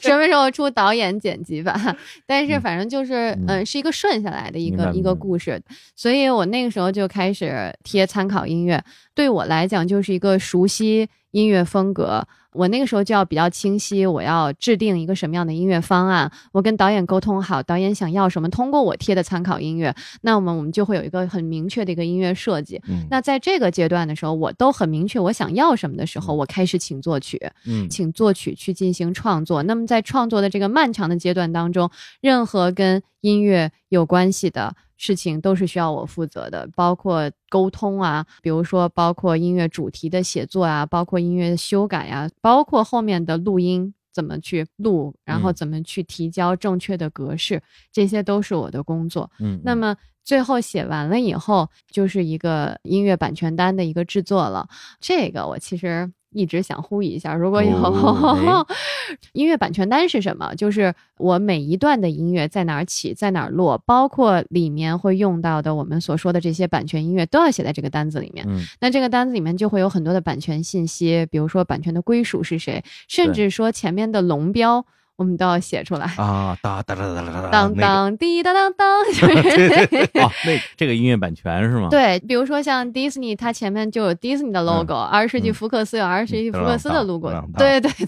什么时候出导演剪辑版？但是反正就是，嗯嗯，是一个顺下来的一个一个故事，所以我那个时候就开始贴参考音乐，对我来讲就是一个熟悉音乐风格。我那个时候就要比较清晰，我要制定一个什么样的音乐方案，我跟导演沟通好，导演想要什么，通过我贴的参考音乐，那么我们就会有一个很明确的一个音乐设计。嗯，那在这个阶段的时候，我都很明确我想要什么的时候，我开始请作曲，嗯，请作曲去进行创作。那么在创作的这个漫长的阶段当中，任何跟音乐有关系的事情都是需要我负责的，包括沟通啊，比如说包括音乐主题的写作啊，包括音乐的修改呀、包括后面的录音。怎么去录，然后嗯怎么去提交正确的格式，这些都是我的工作。嗯，那么最后写完了以后，就是一个音乐版权单的一个制作了。这个我其实一直想呼吁一下，如果有、哦 [laughs] 音乐版权单是什么？就是我每一段的音乐在哪儿起，在哪儿落，包括里面会用到的我们所说的这些版权音乐，都要写在这个单子里面。嗯那这个单子里面就会有很多的版权信息，比如说版权的归属是谁，甚至说前面的龙标，我们都要写出来。啊，哒哒哒哒哒哒，当当滴当当当，[laughs] 就是哦，那这个音乐版权是吗？，对，比如说像迪士尼，它前面就有迪士尼的 logo，二十世纪嗯福克斯有二十世纪福克斯的 logo，当当对对 [laughs]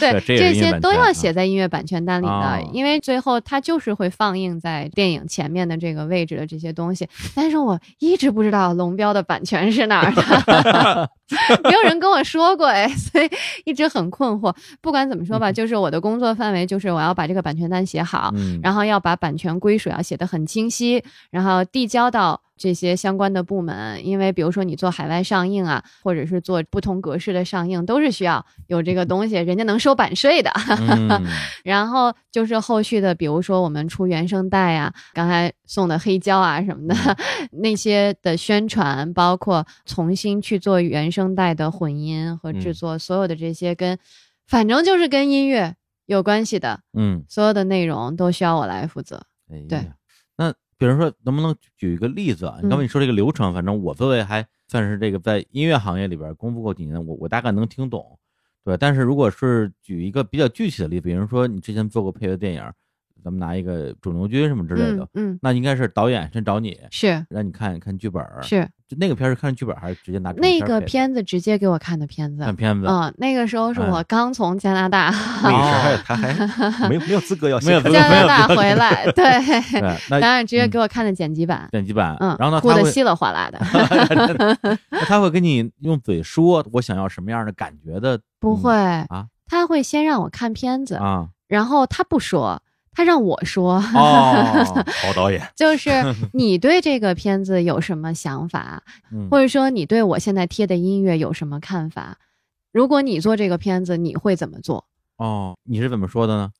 对对，这些都要写在音乐版权单里的哦，因为最后它就是会放映在电影前面的这个位置的这些东西。但是我一直不知道龙标的版权是哪儿的，[laughs] [laughs] 没有人跟我说过哎，[laughs] 所以一直很困惑。不管怎么说吧，就是我的工作范围就是我要把这个版权单写好，嗯，然后要把版权归属要写得很清晰，然后递交到这些相关的部门。因为比如说你做海外上映啊，或者是做不同格式的上映，都是需要有这个东西，人家能收版税的。[laughs] 嗯然后就是后续的，比如说我们出原声带啊，刚才送的黑胶啊什么的，[laughs] 那些的宣传，包括重新去做原声带的混音和制嗯作，所有的这些跟，反正就是跟音乐有关系的，嗯，所有的内容都需要我来负责。对比如说，能不能举一个例子啊？你刚才嗯你说这个流程，反正我作为还算是这个在音乐行业里边功夫过几年，我我大概能听懂，对。但是如果是举一个比较具体的例子，比如说你之前做过配乐电影，咱们拿一个肿瘤君什么之类的，嗯，嗯。那应该是导演先找你，是。让你看看剧本，是。就那个片儿是看剧本还是直接拿那个片子直接给我看的片子，看片子？嗯，那个时候是嗯我刚从加拿大那。个时候还 [laughs] 他还没有没有资格要没有加拿大回来，[laughs] 对，对，那当然直接嗯给我看的剪辑版，剪辑版，嗯，然后呢，哭的稀里哗啦的，[laughs] 那他会跟你用嘴说我想要什么样的感觉的，不会啊他会先让我看片子，啊然后他不说，他让我说，哦，[laughs] 好导演，就是 [laughs] 你对这个片子有什么想法，嗯或者说你对我现在贴的音乐有什么看法？如果你做这个片子，你会怎么做？哦，你是怎么说的呢？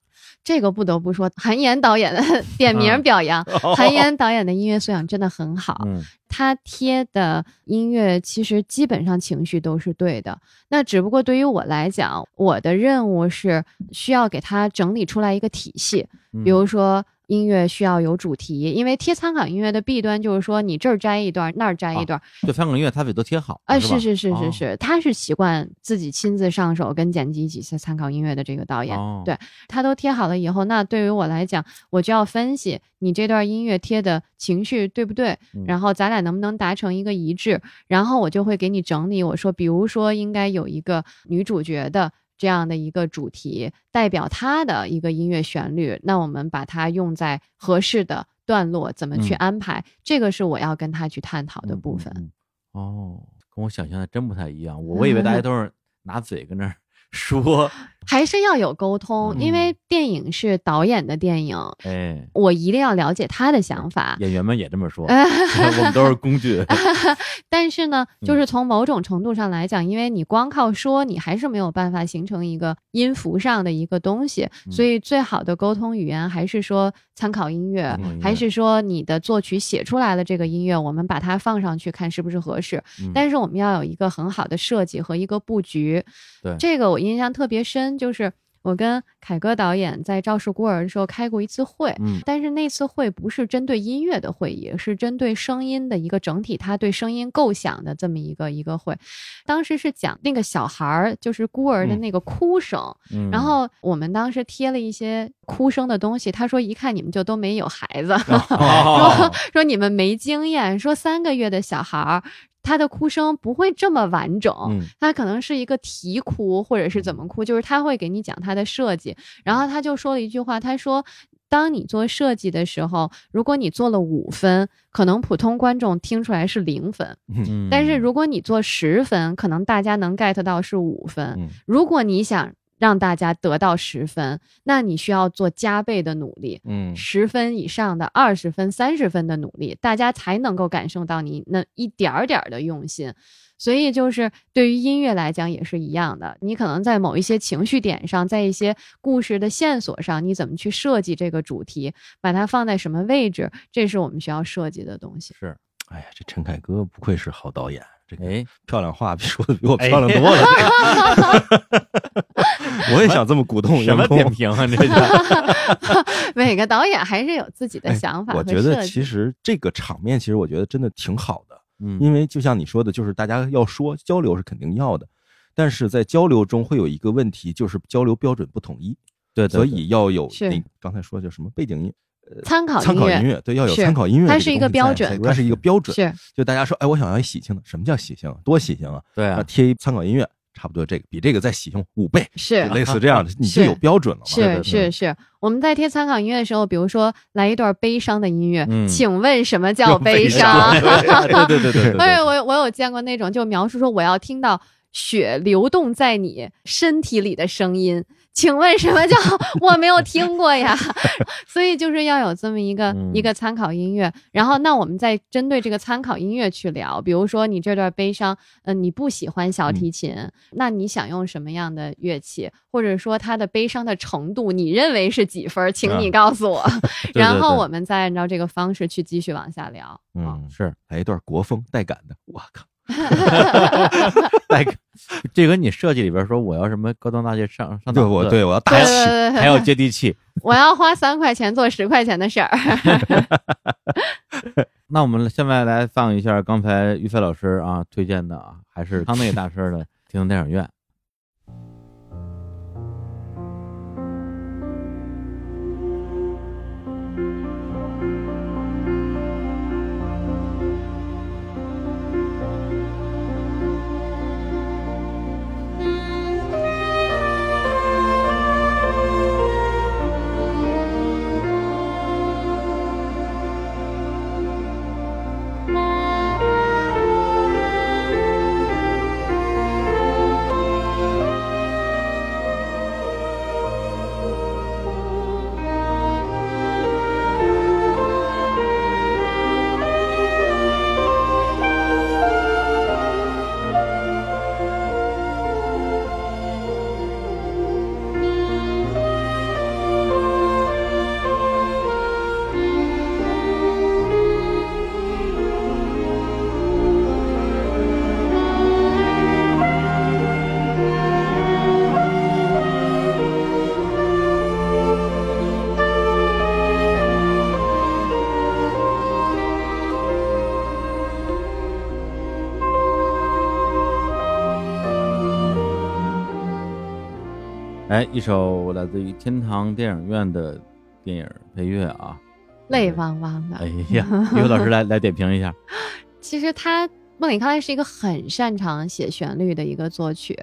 这个不得不说，韩延导演的 [laughs] 点名嗯表扬，[laughs] 韩延导演的音乐素养真的很好。嗯他贴的音乐其实基本上情绪都是对的，那只不过对于我来讲，我的任务是需要给他整理出来一个体系，嗯，比如说。音乐需要有主题，因为贴参考音乐的弊端就是说，你这儿摘一段，那儿摘一段，就翻滚音乐他得都贴好，啊，是是是是是哦，他是习惯自己亲自上手跟剪辑一起参考音乐的这个导演，哦对他都贴好了以后，那对于我来讲，我就要分析你这段音乐贴的情绪对不对，嗯然后咱俩能不能达成一个一致，然后我就会给你整理，我说，比如说应该有一个女主角的。这样的一个主题代表他的一个音乐旋律，那我们把它用在合适的段落，怎么去嗯安排？这个是我要跟他去探讨的部分。嗯嗯嗯哦，跟我想象的真不太一样，我我以为大家 [laughs] 都是拿嘴跟那儿 [laughs] 说，还是要有沟通，因为电影是导演的电影，哎，我一定要了解他的想法。演员们也这么说，[laughs] 我们都是工具，[laughs] 但是呢，嗯就是从某种程度上来讲，因为你光靠说，你还是没有办法形成一个音符上的一个东西，嗯所以最好的沟通语言还是说参考音乐，还是说你的作曲写出来的这个音乐，我们把它放上去看是不是合适。嗯但是我们要有一个很好的设计和一个布局。对这个我印象特别深，就是我跟凯歌导演在《赵氏孤儿》的时候开过一次会。嗯但是那次会不是针对音乐的会议，是针对声音的一个整体，他对声音构想的这么一个一个会。当时是讲那个小孩儿，就是孤儿的嗯那个哭声，嗯然后我们当时贴了一些哭声的东西。他说一看你们就都没有孩子，[laughs] 哦说你们没经验，说三个月的小孩儿。他的哭声不会这么完整，嗯他可能是一个啼哭，或者是怎么哭，就是他会给你讲他的设计。然后他就说了一句话，他说：“当你做设计的时候，如果你做了五分，可能普通观众听出来是零分；嗯但是如果你做十分，可能大家能 get 到是五分。嗯如果你想让大家得到十分，那你需要做加倍的努力，嗯十分以上的二十分、三十分的努力，大家才能够感受到你那一点儿点儿的用心。所以，就是对于音乐来讲也是一样的，你可能在某一些情绪点上，在一些故事的线索上，你怎么去设计这个主题，把它放在什么位置，这是我们需要设计的东西。是，哎呀，这陈凯歌不愧是好导演，这个哎，漂亮话比说的比我漂亮多了。这个我也想这么鼓动什么点评啊？这叫 [laughs] 每个导演还是有自己的哎想法和我觉得其实这个场面，其实我觉得真的挺好的，嗯，因为就像你说的，就是大家要说交流是肯定要的，但是在交流中会有一个问题，就是交流标准不统一，对，对所以要有是那刚才说叫什么背景音。参考参考音乐，对，要有参考音乐它是一个标准它是一个标准。是就大家说，哎，我想要一喜庆的，什么叫喜庆啊？多喜庆啊！对啊，那贴一参考音乐，差不多这个比这个再喜庆五倍，是类似这样的，[laughs] 你就有标准了嘛？是是是，我们在贴参考音乐的时候，比如说来一段悲伤的音乐，嗯请问什么叫叫悲悲伤伤？对对对对对对，而且我我有见过那种就描述说我要听到血流动在你身体里的声音，请问什么叫 [laughs] 我没有听过呀？[laughs] 所以就是要有这么一个、嗯一个参考音乐，然后那我们再针对这个参考音乐去聊，比如说你这段悲伤，嗯、你不喜欢小提琴，那你想用什么样的乐器，或者说它的悲伤的程度，你认为是几分儿？请你啊告诉我，[laughs] 对然后我们再按照这个方式去继续往下聊。嗯，是来一段国风带感的，我靠，[laughs] 来，这跟你设计里边说我要什么高端大气上上对档次我对我要大对气，对对对还要接地气。[laughs] 我要花三块钱做十块钱的事儿。[laughs] 那我们现在来放一下刚才于飞老师啊推荐的啊，还是康内大师的《天堂电影院》。一首来自于天堂电影院的电影配乐啊，泪汪汪的。哎呀，[laughs] 刘老师来来点评一下。其实他莫里康内是一个很擅长写旋律的一个作曲，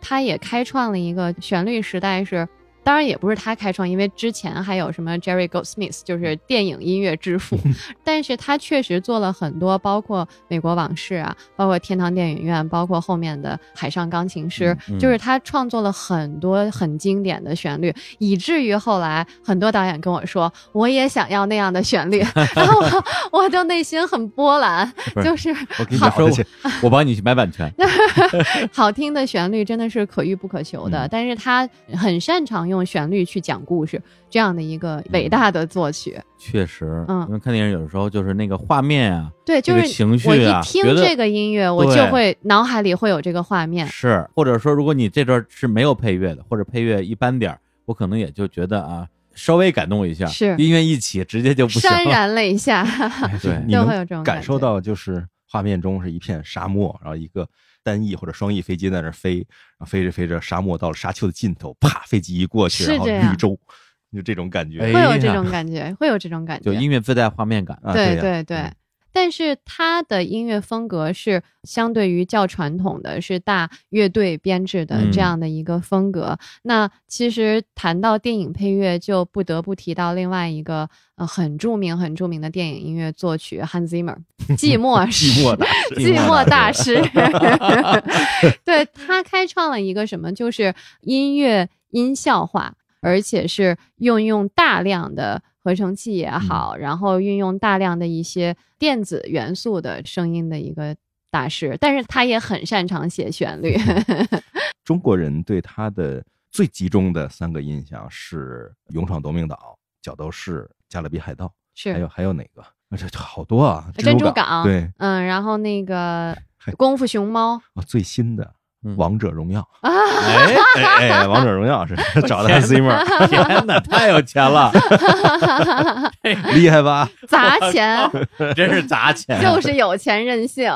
他也开创了一个旋律时代是。当然也不是他开创，因为之前还有什么 Jerry Goldsmith，就是电影音乐之父。[laughs] 但是他确实做了很多，包括《美国往事》啊，包括《天堂电影院》，包括后面的《海上钢琴师》就是他创作了很多很经典的旋律，以至于后来很多导演跟我说，我也想要那样的旋律，[laughs] 然后我我就内心很波澜，就是我给你好说，说我帮你去买版权。[laughs] 好听的旋律真的是可遇不可求的，嗯但是他很擅长用旋律去讲故事，这样的一个伟大的作曲。确实，嗯因为看电影有的时候就是那个画面啊，对，就这个是情绪我一啊听这个音乐，我就会脑海里会有这个画面。是，或者说如果你这段是没有配乐的，或者配乐一般点儿，我可能也就觉得啊，稍微感动一下，是音乐一起直接就不。潸然泪下，哎对你就会有这种感受到，就是画面中是一片沙漠，然后一个单翼或者双翼飞机在那飞，然后飞着飞着，沙漠到了沙丘的尽头，啪，飞机一过去，然后绿洲，就这种感觉。哎会有这种感觉，会有这种感觉。就音乐自带画面感。啊，对对对嗯，但是他的音乐风格是相对于较传统的，是大乐队编制的这样的一个风格。那其实谈到电影配乐，就不得不提到另外一个呃很著名、很著名的电影音乐作曲 Hans Zimmer，寂寞寂寞大寂寞大师。[laughs] [laughs] 对他开创了一个什么，就是音乐音效化，而且是运用大量的。合成器也好，然后运用大量的一些电子元素的声音的一个大师，但是他也很擅长写旋律。[laughs] 中国人对他的最集中的三个印象是《勇闯夺命岛》《角斗士》《加勒比海盗》，是还有还有哪个？这好多啊！珍珠港对，嗯，然后那个《功夫熊猫》啊，最新的。王者荣耀啊！哎哎，王者荣耀 [laughs] 是找的 Zimmer，[laughs] 天哪，太有钱了，[laughs] 厉害吧？砸钱，真是砸钱，就是有钱任性。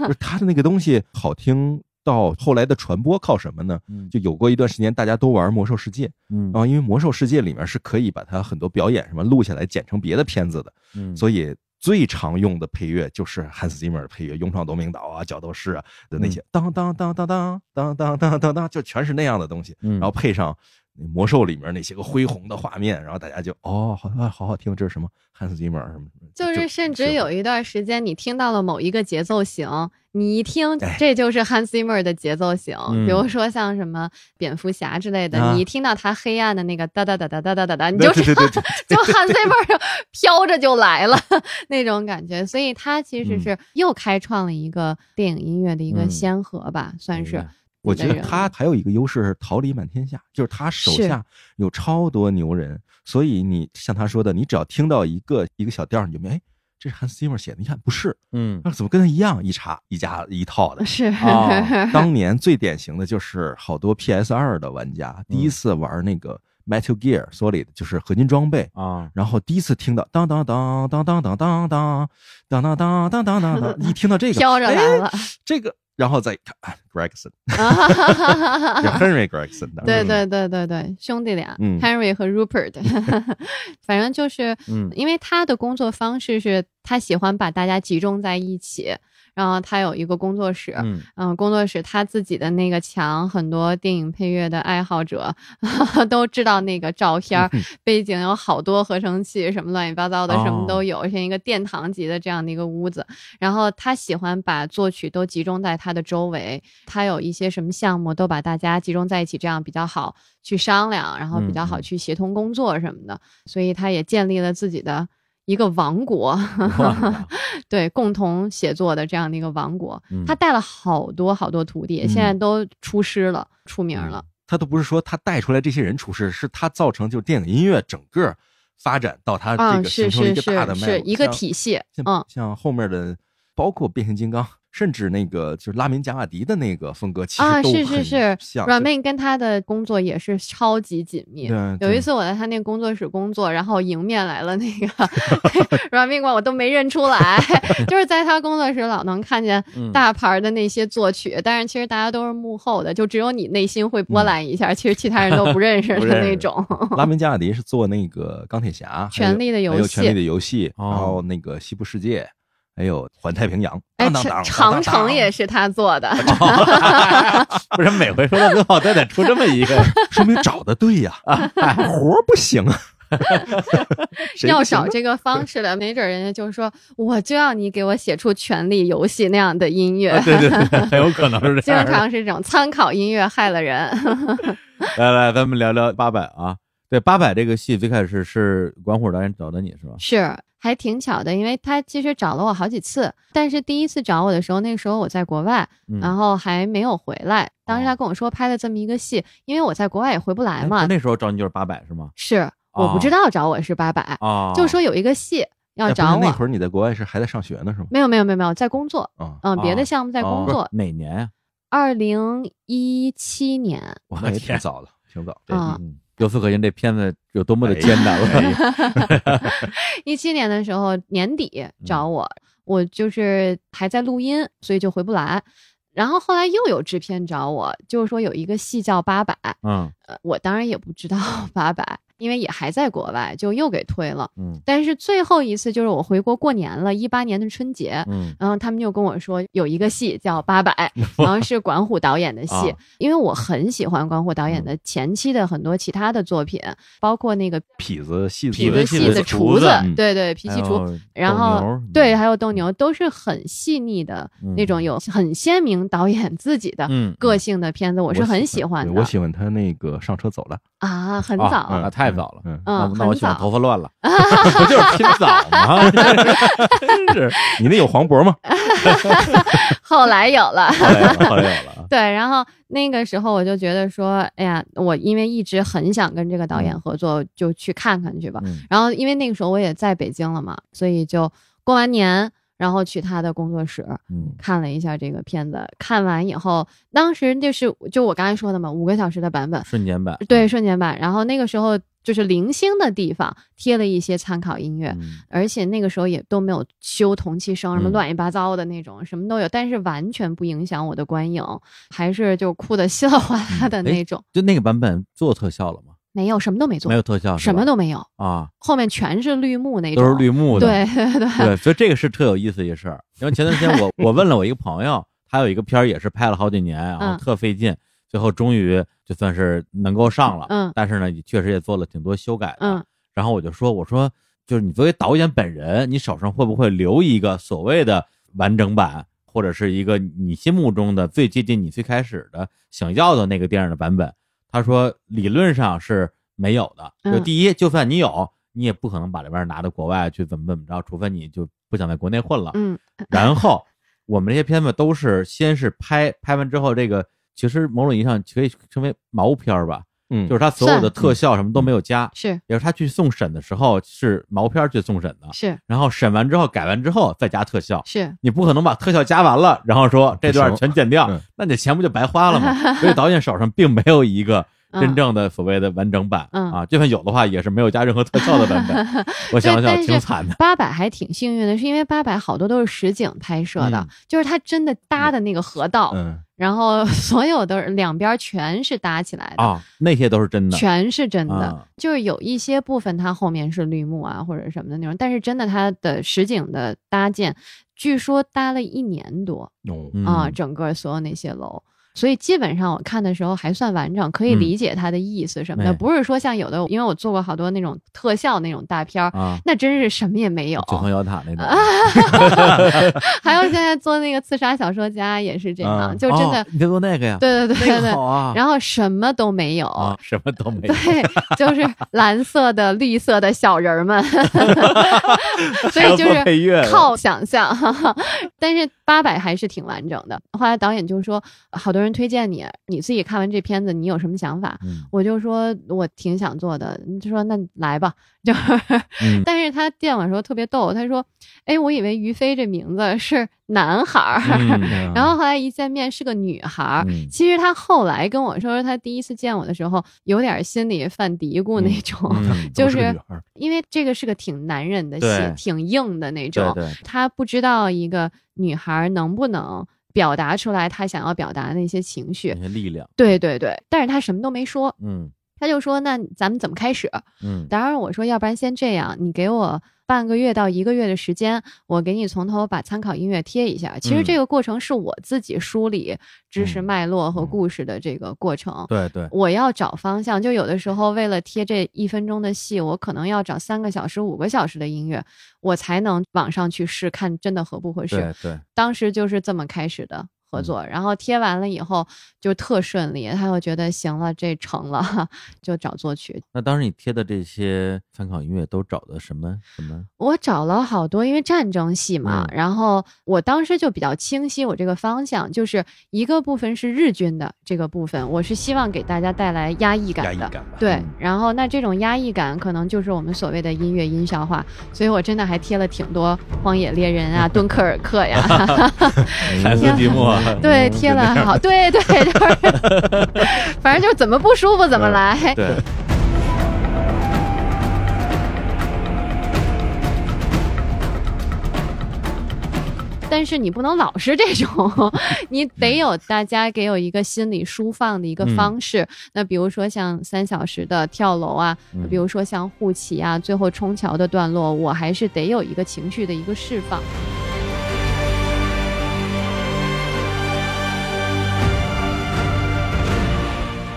就是他的那个东西好听到后来的传播靠什么呢？就有过一段时间大家都玩魔兽世界，嗯，然后因为魔兽世界里面是可以把它很多表演什么录下来剪成别的片子的，嗯，所以。最常用的配乐就是汉斯季默的配乐，《勇闯夺命岛》啊，《角斗士》啊的那些，当当当当当当当当当当，就全是那样的东西。然后配上魔兽里面那些个恢宏的画面，然后大家就哦，好好好听，这是什么汉斯季默什么什么？就是甚至有一段时间，你听到了某一个节奏型。你一听，这就是 Hans Zimmer 的节奏型，比如说像什么蝙蝠侠之类的，你一听到他黑暗的那个哒哒哒哒哒哒哒哒，你就知道就 Hans Zimmer 飘着就来了那种感觉，所以他其实是又开创了一个电影音乐的一个先河吧，算是。我觉得他。还有一个优势是，桃李满天下，就是他手下有超多牛人，所以你像他说的，你只要听到一个一个小调，你就没。这是 Hans Zimmer 写的，你看不是，嗯，那怎么跟他一样？一查一家一套的，[laughs] 是啊。[laughs] 当年最典型的就是好多 PS 二的玩家第一次玩那个 Metal Gear Solid，就是合金装备啊，然后第一次听到当当当当当当当当当当当当当当，一听到这个 [laughs] 飘着来了，这个。然后再看 Gregson，Henry Gregson，[laughs] 对对对对对，兄弟俩，Henry 和 Rupert，[laughs] 反正就是，因为他的工作方式是他喜欢把大家集中在一起。然后他有一个工作室，嗯，工作室他自己的那个墙，很多电影配乐的爱好者 [laughs] 都知道那个照片，背景有好多合成器，什么乱七八糟的，什么都有，像一个殿堂级的这样的一个屋子。然后他喜欢把作曲都集中在他的周围，他有一些什么项目都把大家集中在一起，这样比较好去商量，然后比较好去协同工作什么的。所以他也建立了自己的。一个王国，对，共同写作的这样的一个王国，他带了好多好多徒弟，现在都出师了，出名了。他都不是说他带出来这些人出师，是他造成就电影音乐整个发展到他这个形成一个大的是一个体系。嗯，像后面的包括变形金刚。甚至那个就是拉明贾瓦迪的那个风格，其实啊是是是，阮妹跟他的工作也是超级紧密。有一次我在他那个工作室工作，然后迎面来了那个阮 [laughs] 妹，我都没认出来，[laughs] 就是在他工作室老能看见大牌的那些作曲，但是其实大家都是幕后的，就只有你内心会波澜一下，其实其他人都不认识的那种。拉明贾瓦迪是做那个钢铁侠、[laughs] 权力的游戏、权力的游戏，然后那个西部世界。还有环太平洋，哎，长城也是他做的 [laughs] [laughs] [laughs] 不是每回说到最后都得出这么一个，说明找的对呀，活不行啊，要找这个方式的，没准人家就说，我就要你给我写出《权力游戏》那样的音乐，对对对，很有可能是这样，经常是这种参考音乐害了人。来来，咱们聊聊八百啊，对八百这个戏最开始是管虎导演找的你是吧？是。还挺巧的，因为他其实找了我好几次，但是第一次找我的时候，那个时候我在国外，然后还没有回来。当时他跟我说拍了这么一个戏，因为我在国外也回不来嘛。那时候找你就是八百是吗？是，我不知道找我是八百，就说有一个戏要找我。那会儿你在国外是还在上学呢是吗？没有没有没有没有在工作，嗯，别的项目在工作。哪年呀？二零一七年。那也挺早的，挺早。嗯。由此可见，这片子有多么的艰难了。[laughs] 一七年的时候年底找我，我就是还在录音，所以就回不来。然后后来又有制片找我，就是说有一个戏叫《八佰》，嗯呃我当然也不知道 [laughs] 八百，因为也还在国外，就又给推了。嗯但是最后一次就是我回国过年了，一八年的春节，嗯然后他们就跟我说有一个戏叫《八百 [laughs]》，然后是管虎导演的戏，啊因为我很喜欢管虎导演的前期的很多其他的作品，包括那个痞子戏子痞子戏子、厨厨子嗯对对，脾气厨。然后对，还有斗牛都是很细腻的嗯那种，有很鲜明导演自己的嗯个性的片子，我是很喜欢的我喜欢他那个上车走了，啊，很啊早啊太早了嗯，那那我喜欢头发乱了，[laughs] 不就是拼早吗？[laughs] 真是，[laughs] 你那有黄渤吗？后来有了。后来有了，后来有了啊。对，然后那个时候我就觉得说，哎呀，我因为一直很想跟这个导演合作，就去看看去吧。嗯然后因为那个时候我也在北京了嘛，所以就过完年，然后去他的工作室嗯看了一下这个片子。看完以后，当时就是就我刚才说的嘛，五个小时的版本，瞬间版，对，瞬间版。然后那个时候就是零星的地方贴了一些参考音乐，嗯而且那个时候也都没有修同期声，什么嗯乱七八糟的那种，什么都有，但是完全不影响我的观影，还是就哭的稀里哗啦的那种。就那个版本做特效了吗？没有，什么都没做，没有特效，什么都没有，啊，后面全是绿幕那种，都是绿幕的。对对对，对，所以这个是特有意思一事儿。因为前段时间我我问了我一个朋友，他有一个片儿也是拍了好几年，然后嗯特费劲，最后终于就算是能够上了。嗯但是呢，也确实也做了挺多修改的。嗯然后我就说，我说就是你作为导演本人，你手上会不会留一个所谓的完整版，或者是一个你心目中的最接近你最开始的想要的那个电影的版本？他说理论上是没有的。就嗯第一，就算你有，你也不可能把这玩意儿拿到国外去怎么怎么着，除非你就不想在国内混了。嗯然后我们这些片子都是先是拍，拍完之后，这个其实某种意义上可以称为毛片儿吧，嗯，就是他所有的特效什么都没有加，是。也就是他去送审的时候是毛片去送审的，是。然后审完之后改完之后再加特效。是，你不可能把特效加完了，然后说这段全剪掉嗯，那你的钱不就白花了吗？[laughs] 所以导演手上并没有一个嗯真正的所谓的完整版嗯啊，就算有的话，也是没有加任何特效的版本。[laughs] 我想想挺惨的。八百还挺幸运的，是因为八百好多都是实景拍摄的，嗯就是它真的搭的那个河道，嗯然后所有的两边全是搭起来的。啊，那些都是真的。全是真的，啊就是有一些部分它后面是绿幕啊或者什么的那种，但是真的它的实景的搭建，据说搭了一年多啊，整个所有那些楼。所以基本上我看的时候还算完整，可以嗯理解它的意思什么的，哎不是说像有的，因为我做过好多那种特效那种大片儿，啊，那真是什么也没有。九层妖塔那种，[laughs] 还有现在做那个刺杀小说家也是这样，啊就真的，哦你在做那个呀？对对对那对对，个啊，然后什么都没有，啊，什么都没 [laughs] 有。对，就是蓝色的、绿色的小人儿们，[laughs] 所以就是靠想象。但是八百还是挺完整的。后来导演就说，好多人推荐你，你自己看完这片子，你有什么想法？嗯我就说我挺想做的，就说那来吧，就是。嗯 [laughs] 但是他见我的时候特别逗，他说：“哎，我以为于飞这名字是男孩儿，嗯 [laughs] 然后后来一见面是个女孩儿。嗯其实他后来跟我说，他第一次见我的时候有点心里犯嘀咕那种，嗯 [laughs] 就是因为这个是个挺男人的戏，挺硬的那对种。对，他不知道一个女孩能不能表达出来他想要表达的那些情绪那。些力量，对对对，但是他什么都没说，嗯他就说：“那咱们怎么开始？”嗯当然，我说要不然先这样，你给我半个月到一个月的时间，我给你从头把参考音乐贴一下。其实嗯这个过程是我自己梳理知识嗯脉络和嗯故事的这个过程。对对，我要找方向，就有的时候为了贴这一分钟的戏，我可能要找三个小时、五个小时的音乐，我才能往上去试，看真的合不合适。对对，当时就是这么开始的合作，然后贴完了以后就特顺利，他又觉得行了，这成了，[laughs] 就找作曲。那当时你贴的这些参考音乐都找的什么什么？我找了好多，因为战争戏嘛，嗯然后我当时就比较清晰，我这个方向就是一个部分是日军的这个部分，我是希望给大家带来压抑感的。压抑感吧。对嗯，然后那这种压抑感可能就是我们所谓的音乐音效化，所以我真的还贴了挺多《荒野猎人》啊、《[laughs] 敦刻尔克》呀，彩色积木啊，对，贴了好，对对，就是，[laughs] 反正就是怎么不舒服怎么来。对，但是你不能老是这种，[laughs] 你得有大家给有一个心理舒放的一个方式。那比如说像三小时的跳楼啊，嗯。比如说像护旗啊，最后冲桥的段落，我还是得有一个情绪的一个释放。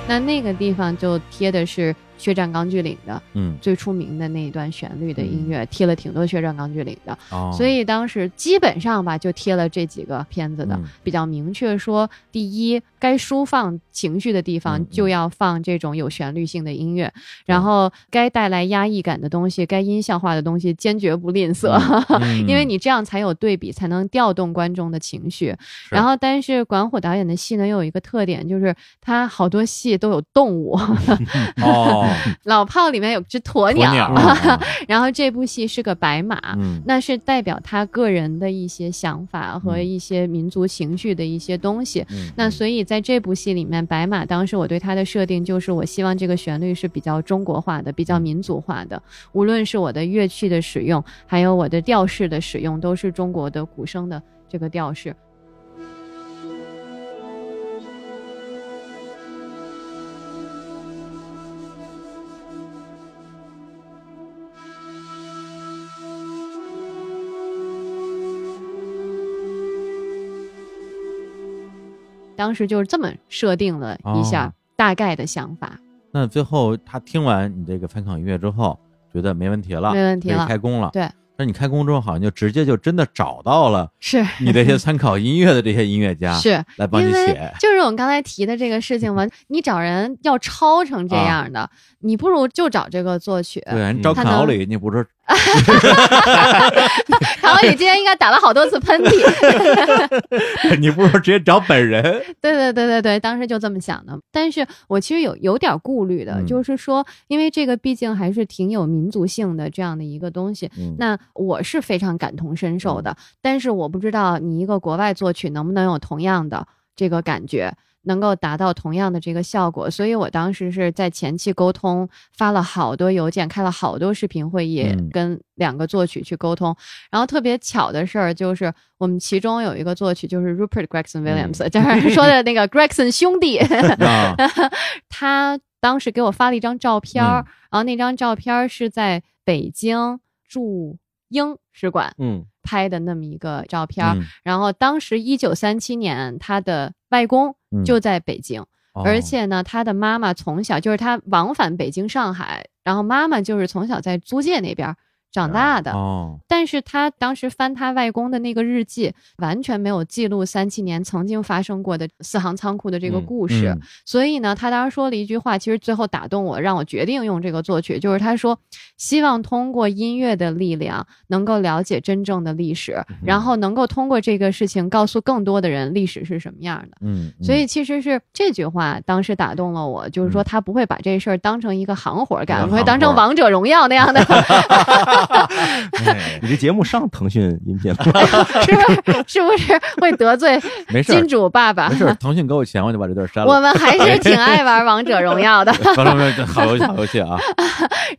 那那个地方就贴的是《血战钢锯岭》的嗯，最出名的那一段旋律的音乐，贴了挺多《血战钢锯岭》的。哦，所以当时基本上吧，就贴了这几个片子的，嗯。比较明确说，第一，该舒放情绪的地嗯方嗯就要放这种有旋律性的音乐，然后该带来压抑感的东西，该音效化的东西，坚决不吝啬，嗯 [laughs] 因为你这样才有对比，才能调动观众的情绪。然后，但是管虎导演的戏呢，又有一个特点，就是他好多戏都有动物，[laughs] 哦，[laughs] 老炮里面有只鸵鸟，鸵鸟，啊然后这部戏是个白马。嗯，那是代表他个人的一些想法和嗯。一些民族情绪的一些东西。嗯。那所以在这部戏里面，白马当时我对它的设定就是，我希望这个旋律是比较中国化的、比较民族化的，无论是我的乐器的使用，还有我的调式的使用，都是中国的古声的这个调式。当时就是这么设定了一下哦大概的想法。那最后他听完你这个参考音乐之后，觉得没问题了，没问题了开工了。对，那你开工之后，好像就直接就真的找到了是你这些参考音乐的这些音乐家，[laughs] 是，来帮你写。就是我们刚才提的这个事情嘛，你找人要抄成这样的，你不如就找这个作曲。啊对，你找他能坎奥里，你不是然后你今天应该打了好多次喷嚏。[laughs] 你不如直接找本人。对对对对对，当时就这么想的。但是我其实有有点顾虑的，嗯就是说，因为这个毕竟还是挺有民族性的这样的一个东西。嗯那我是非常感同身受的，但是我不知道你一个国外作曲能不能有同样的这个感觉，能够达到同样的这个效果。所以我当时是在前期沟通，发了好多邮件，开了好多视频会议，嗯。跟两个作曲去沟通。然后特别巧的事儿就是，我们其中有一个作曲就是 Rupert Gregson Williams，、就是 [laughs] 说的那个 Gregson 兄弟，[laughs] 啊，他当时给我发了一张照片儿，嗯。然后那张照片儿是在北京驻英使馆嗯拍的那么一个照片然后当时一九三七年，他的外公嗯。就在北京，哦。而且呢，他的妈妈从小就是他往返北京、上海，然后妈妈就是从小在租界那边儿长大的。哦，但是他当时翻他外公的那个日记，完全没有记录三七年曾经发生过的四行仓库的这个嗯故事。嗯所以呢，他当时说了一句话，其实最后打动我，让我决定用这个作曲，就是他说，希望通过音乐的力量，能够了解真正的历史，嗯然后能够通过这个事情告诉更多的人历史是什么样的。嗯，嗯所以其实是这句话当时打动了我，就是说嗯他不会把这事儿当成一个行活干，当不会当成王者荣耀那样的，[laughs] 哎 [laughs] 你这节目上腾讯音频了，[laughs] 是不是？是不是会得罪 [laughs] 没事金主爸爸没？事儿，腾讯给我钱，我就把这段删了。我们还是挺爱玩王者荣耀的。好游戏，好游戏啊！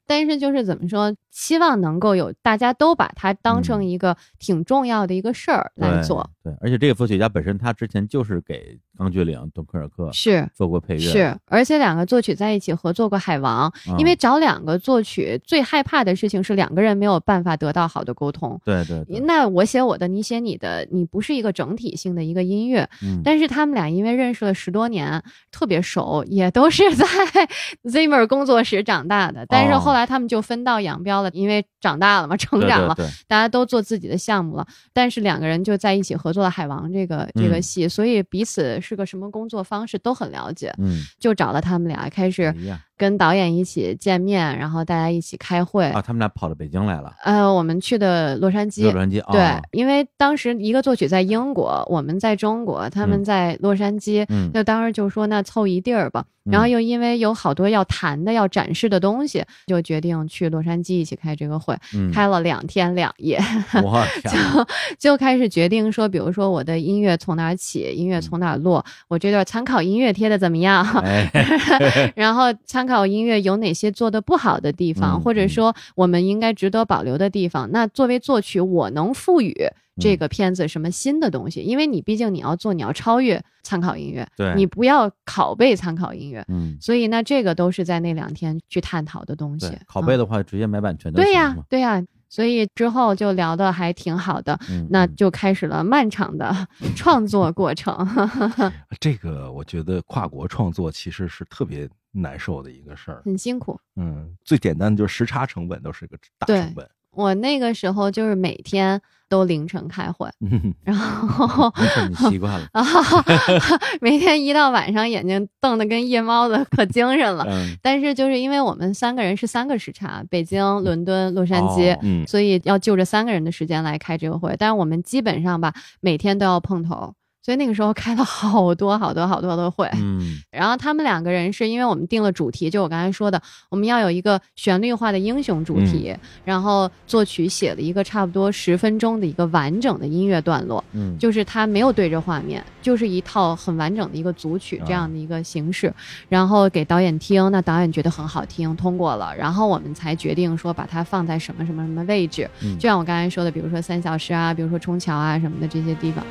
但是就是怎么说，希望能够有大家都把它当成一个挺重要的一个事儿来对做，对，而且这个作曲家本身他之前就是给《钢锯岭》《敦刻尔克》是。做过配乐，是，而且两个作曲在一起合作过《海王》嗯因为找两个作曲最害怕的事情是两个人没有办法得到好的沟通。对对对，那我写我的，你写你的，你不是一个整体性的一个音乐。嗯但是他们俩因为认识了十多年，特别熟，也都是在 [laughs] Zimmer 工作室长大的。但是哦后来他们就分道扬镳了，因为长大了嘛，成长了，对对对。大家都做自己的项目了。但是两个人就在一起合作了《海王》这个这个嗯。戏，所以彼此是个什么工作方式都很了解，嗯，就找了他们俩开始跟导演一起见面，然后大家一起开会。啊，他们俩跑到北京来了，呃，我们去的洛杉矶洛，杉矶，对哦，因为当时一个作曲在英国，我们在中国，他们嗯。在洛杉矶，嗯。就当时就说那凑一地儿吧。然后嗯又因为有好多要谈的、要展示的东西，就决定去洛杉矶一起开这个会，嗯，开了两天两夜，我 [laughs] 就，就开始决定说，比如说我的音乐从哪儿起，音乐从哪儿落，我这段参考音乐贴的怎么样，哎，[laughs] 然后参考音乐有哪些做的不好的地方，嗯或者说我们应该值得保留的地方。那作为作曲，我能赋予这个片子什么新的东西，因为你毕竟你要做，你要超越参考音乐，对。你不要拷贝参考音乐，嗯，所以那这个都是在那两天去探讨的东西。，拷贝嗯的话直接买版权就对呀对呀，所以之后就聊的还挺好的，那就开始了漫长的 [laughs] 创作过程。[laughs] 这个我觉得跨国创作其实是特别难受的一个事儿。很辛苦。嗯，最简单的就是时差成本都是个大成本。我那个时候就是每天都凌晨开会，[laughs] 嗯，然后，你习惯了，[laughs] 啊，每天一到晚上眼睛瞪得跟夜猫子，可精神了。嗯，但是就是因为我们三个人是三个时差，北京、伦敦、洛杉矶，哦嗯所以要就着三个人的时间来开这个会。但是我们基本上吧，每天都要碰头。所以那个时候开了好多好多好多的会，嗯，然后他们两个人是因为我们定了主题，就我刚才说的，我们要有一个旋律化的英雄主题，然后作曲写了一个差不多十分钟的一个完整的音乐段落，嗯，就是他没有对着画面，就是一套很完整的一个组曲啊这样的一个形式，然后给导演听，那导演觉得很好听，通过了，然后我们才决定说把它放在什么什么什么位置，嗯。就像我刚才说的，比如说三小时啊，比如说冲桥啊什么的这些地方。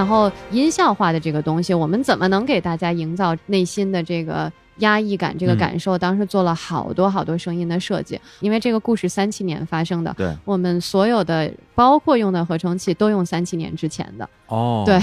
然后音效化的这个东西，我们怎么能给大家营造内心的这个压抑感、这个嗯。感受？当时做了好多好多声音的设计，因为这个故事三七年发生的，对，我们所有的包括用的合成器都用三七年之前的，哦，对，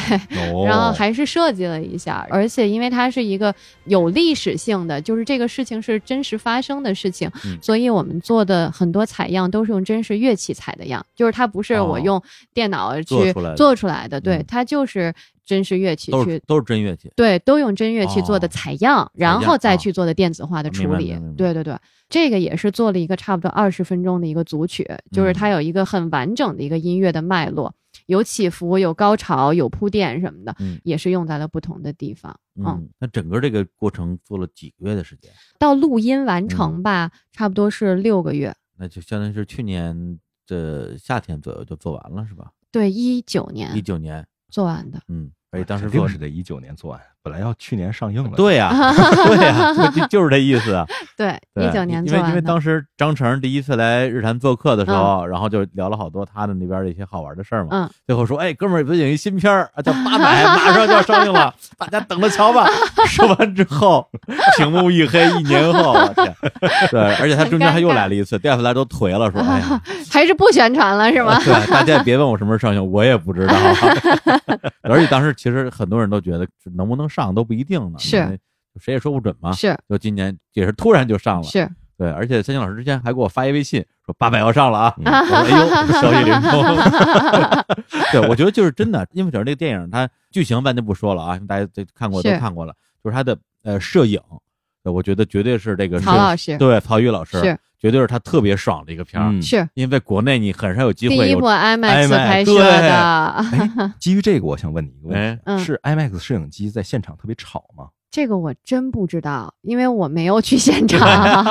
哦。[laughs] 然后还是设计了一下，而且因为它是一个有历史性的，就是这个事情是真实发生的事情，嗯。所以我们做的很多采样都是用真实乐器采的样，就是它不是哦。我用电脑去做出来的对嗯，它就是真实乐器去。都是真乐器，对，都用真乐器做的哦采样，然后再啊去做的电子化的处理对对对，这个也是做了一个差不多二十分钟的一个组曲，就是它有一个很完整的一个音乐的脉络，有起伏，有高潮，有铺垫什么的，嗯也是用在了不同的地方。嗯，嗯，那整个这个过程做了几个月的时间？到录音完嗯成吧，差不多是六个月。那就相当于是去年的夏天左右就做完了，是吧？对，一九年一年九年，做完的。嗯，而且当时做是得一九年做完，本来要去年上映了。对呀、[laughs] 对呀、就就就是这意思啊。[laughs] 对，对一九年因为因为。当时张成第一次来日坛做客的时候，然后就聊了好多他的那边的一些好玩的事儿嘛。嗯，最后说，哎，哥们儿，最近有一新片儿啊，叫《八百》，马上就要上映了，大家等着瞧吧。[laughs] 说完之后，屏幕一黑，一年后，我天，对，而且他中间还又来了一次，第二次来都颓了，说，哎呀，还是不宣传了是吗？对，大家也别问我什么时候上映，我也不知道。而且当时其实很多人都觉得能不能上都不一定呢，是。谁也说不准嘛。是。就今年也是突然就上了，是，对，而且三星老师之前还给我发一微信说八百要上了啊，嗯。我说哎呦，消息灵通。[laughs] 对，我觉得就是真的，因为整个这个电影它剧情咱就不说了啊，大家都看过都看过了，就是它的呃摄影，对我觉得绝对是这个摄曹老师对曹禺老师是绝对是他特别爽的一个片儿，嗯是。因为国内你很少有机会有第一部 IMAX 拍摄对的，哎，基于这个，我想问你一个问题：嗯是 IMAX 摄影机在现场特别吵吗？这个我真不知道，因为我没有去现场。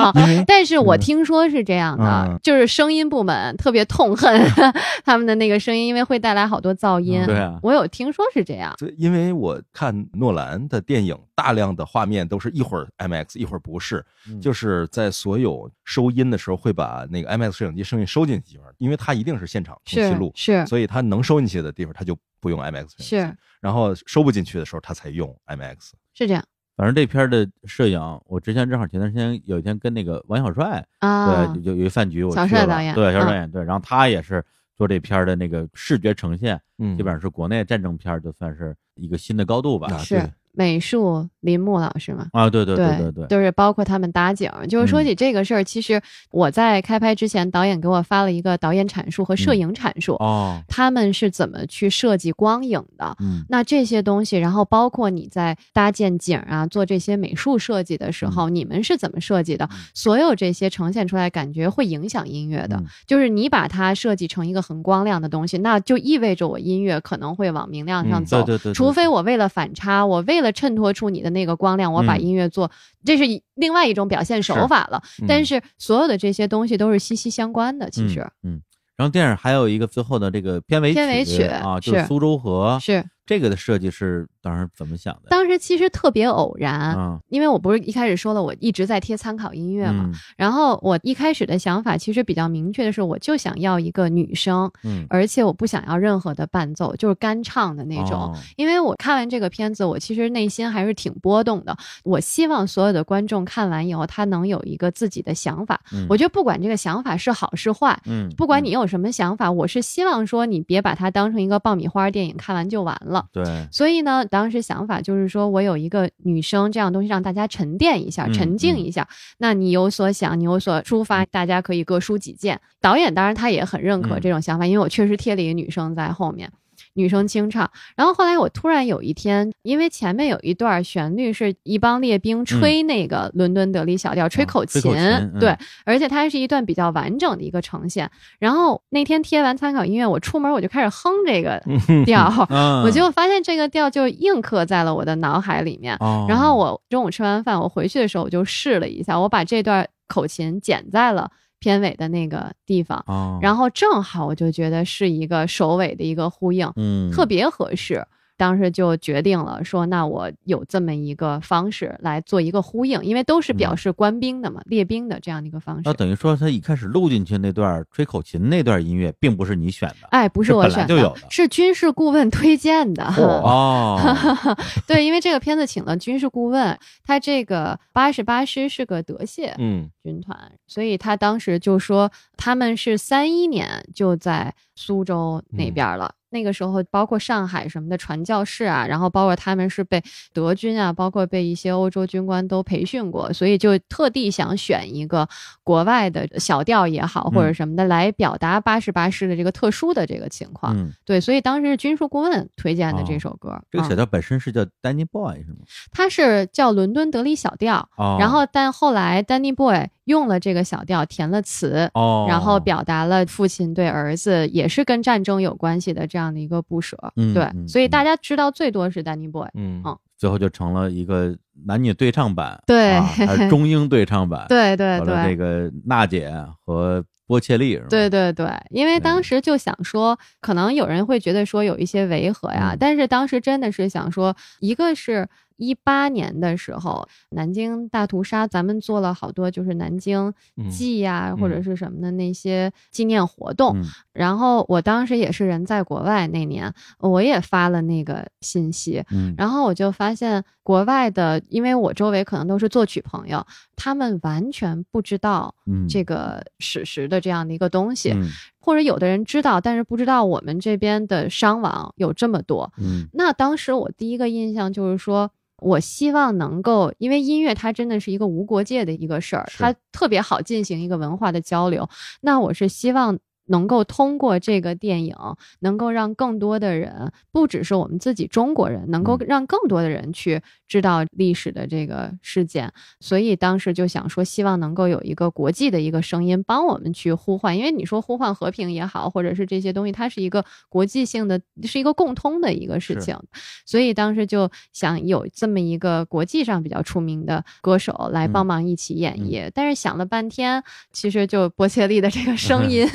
[laughs] 但是我嗯听说是这样的，嗯就是声音部门特别痛恨 [laughs] 他们的那个声音，因为会带来好多噪音。嗯对啊我有听说是这样。对，因为我看诺兰的电影，大量的画面都是一会儿 IMAX，一会儿不是，嗯就是在所有收音的时候会把那个 IMAX 摄影机声音收进去地方，因为它一定是现场通是气录，是所以它能收进去的地方它就不用 IMAX 摄影机，是然后收不进去的时候它才用 IMAX。是这样反正这片儿的摄影，我之前正好前段时间有一天跟那个王小帅，啊对，，有有一饭局，我去了帅导演对，小帅嗯导演，对，然后他也是做这片儿的那个视觉呈现，嗯基本上是国内战争片儿就算是一个新的高度吧。啊是美术林木老师嘛。啊，对对对对对，就是包括他们搭景。就是说嗯起这个事儿，其实我在开拍之前，导演给我发了一个导演阐述和摄嗯影阐述，哦，他们是怎么去设计光影的。嗯那这些东西，然后包括你在搭建景啊、做这些美术设计的时候，你们是怎么设计的？嗯所有这些呈现出来，感觉会影响音乐的。嗯就是你把它设计成一个很光亮的东西，那就意味着我音乐可能会往明亮上嗯走。对对对对除非我为了反差，我为了衬托出你的那个光亮，我把嗯音乐做，这是另外一种表现手法了。嗯但是所有的这些东西都是息息相关的，其实。嗯，嗯然后电影还有一个最后的这个片尾片尾曲啊，就是是苏州河，是这个的设计是当时怎么想的？当时其实特别偶然，嗯因为我不是一开始说了，我一直在贴参考音乐嘛。嗯然后我一开始的想法其实比较明确的是，我就想要一个女生，嗯，而且我不想要任何的伴奏，就是干唱的那种。哦因为我看完这个片子，我其实内心还是挺波动的。我希望所有的观众看完以后，他能有一个自己的想法。嗯我觉得不管这个想法是好是坏，嗯，不管你有什么想法，我是希望说你别把它当成一个爆米花电影看完就完了。对，所以呢，当时想法就是说我有一个女生这样东西让大家沉淀一下、嗯沉静一下。那你有所想，你有所抒发，大家可以各抒己见。导演当然他也很认可嗯这种想法，因为我确实贴了一个女生在后面。女生清唱，然后后来我突然有一天，因为前面有一段旋律是一帮列兵吹那个伦敦德里小调，吹口琴，嗯吹口琴嗯对，而且它是一段比较完整的一个呈现。然后那天贴完参考音乐，我出门我就开始哼这个 [laughs] 调，嗯，我就发现这个调就印刻在了我的脑海里面。哦，然后我中午吃完饭，我回去的时候我就试了一下，我把这段口琴剪在了片尾的那个地方，哦，然后正好我就觉得是一个首尾的一个呼应，嗯，特别合适。当时就决定了说，那我有这么一个方式来做一个呼应，因为都是表示官兵的嘛，列兵的这样的一个方式那。等于说他一开始录进去那段吹口琴那段音乐，并不是你选的。哎，不是我选就有的是军事顾问推荐的。哦，[laughs] 对，因为这个片子请了军事顾问，他这个八十八师是个德械嗯军团，所以他当时就说他们是三一年就在苏州那边了。那个时候，包括上海什么的传教士啊，然后包括他们是被德军啊，包括被一些欧洲军官都培训过，所以就特地想选一个国外的小调也好，或者什么的，来表达八十八师的这个特殊的这个情况。嗯，对，所以当时是军事顾问推荐的这首歌。嗯这个小调本身是叫 Danny Boy 是吗？它是叫伦敦德里小调，哦，然后但后来 Danny Boy 用了这个小调填了词，哦，然后表达了父亲对儿子也是跟战争有关系的这样的一个不舍。对，所以大家知道最多是 Danny Boy。嗯嗯最后就成了一个男女对唱版，对啊还是中英对唱版，[laughs] 对对完了这。个娜姐和波切利是吧？对对对，因为当时就想说，可能有人会觉得说有一些违和呀，嗯但是当时真的是想说，一个是一八年的时候，南京大屠杀，咱们做了好多就是南京嗯祭呀、嗯或者是什么的那些纪念活动。嗯然后我当时也是人在国外那年，我也发了那个信息，嗯，然后我就发现国外的，因为我周围可能都是作曲朋友，他们完全不知道嗯这个史实的这样的一个东西，嗯或者有的人知道，但是不知道我们这边的伤亡有这么多。嗯那当时我第一个印象就是说。我希望能够，因为音乐它真的是一个无国界的一个事儿，它特别好进行一个文化的交流。那我是希望能够通过这个电影，能够让更多的人，不只是我们自己中国人，能够嗯。让更多的人去知道历史的这个事件。所以当时就想说，希望能够有一个国际的一个声音帮我们去呼唤，因为你说呼唤和平也好，或者是这些东西，它是一个国际性的，是一个共通的一个事情。所以当时就想有这么一个国际上比较出名的歌手来帮忙一起演绎，但是想了半天，其实就波切利的这个声 [laughs] 音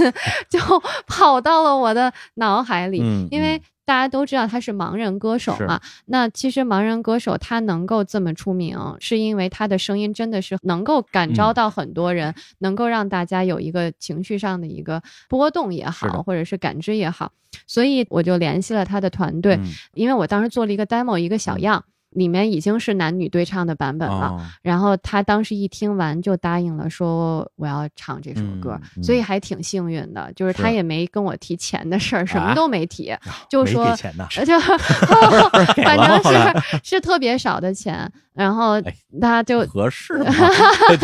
就 [laughs] 跑到了我的脑海里，嗯因为。大家都知道他是盲人歌手嘛，那其实盲人歌手他能够这么出名，是因为他的声音真的是能够感召嗯到很多人，能够让大家有一个情绪上的一个波动也好，或者是感知也好，所以我就联系了他的团队，嗯。因为我当时做了一个 demo 一个小样，里面已经是男女对唱的版本了。哦然后他当时一听完就答应了，说我要唱这首歌，所以还挺幸运的，就是他也没跟我提钱的事儿，什啊么都没提，就没说给钱呐，呃就 [laughs] 反正是是特别少的钱，然后哎他就合适吗？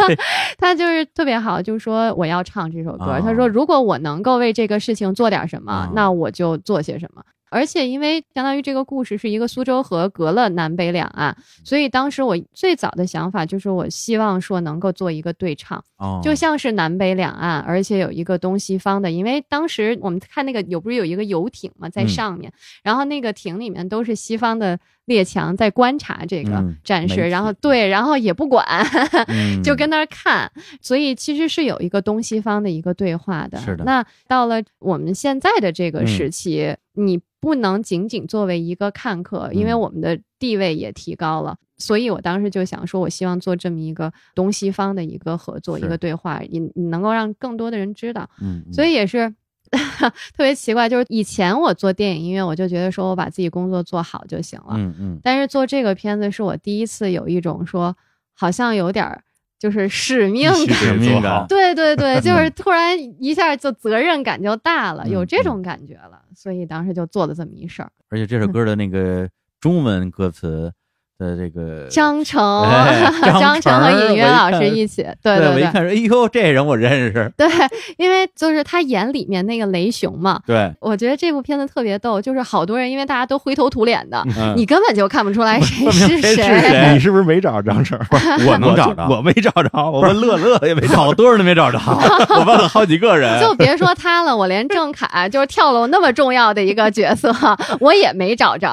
对 [laughs] 他就是特别好，就说我要唱这首歌。哦他说如果我能够为这个事情做点什么，哦那我就做些什么。而且因为相当于这个故事是一个苏州河隔了南北两岸，所以当时我最早的想法就是我希望说能够做一个对唱，哦，就像是南北两岸，而且有一个东西方的。因为当时我们看那个有不是有一个游艇嘛，在嗯。上面，然后那个艇里面都是西方的列强在观察这个嗯战事，然后对，然后也不管，嗯就跟那儿看，所以其实是有一个东西方的一个对话的。是的。那到了我们现在的这个嗯。时期，你不能仅仅作为一个看客，因为嗯我们的地位也提高了。所以我当时就想说，我希望做这么一个东西方的一个合作，一个对话，你你能够让更多的人知道。嗯，嗯所以也是 [laughs] 特别奇怪，就是以前我做电影音乐，我就觉得说我把自己工作做好就行了。嗯嗯但是做这个片子是我第一次有一种说，好像有点儿就是使命感。使命感对对对，就 [laughs] 是突然一下就责任感就大了，嗯有这种感觉了，所以当时就做了这么一事儿。而且这首歌的那个中文歌词的这个张成、哎 [laughs] 张张成和尹约老师一起，对对我一看说，哎呦，这人我认识，对，因为就是他演里面那个雷雄嘛，对，我觉得这部片子特别逗，就是好多人因为大家都灰头土脸的，嗯你根本就看不出来 [laughs] 谁是谁是谁你是不是没找着张成？我能找着我没找着，我问乐乐也没找着。[laughs] 好多人都没找着，我问了好几个人，就别说他了，我连郑恺就是跳楼那么重要的一个角色，我也没找着。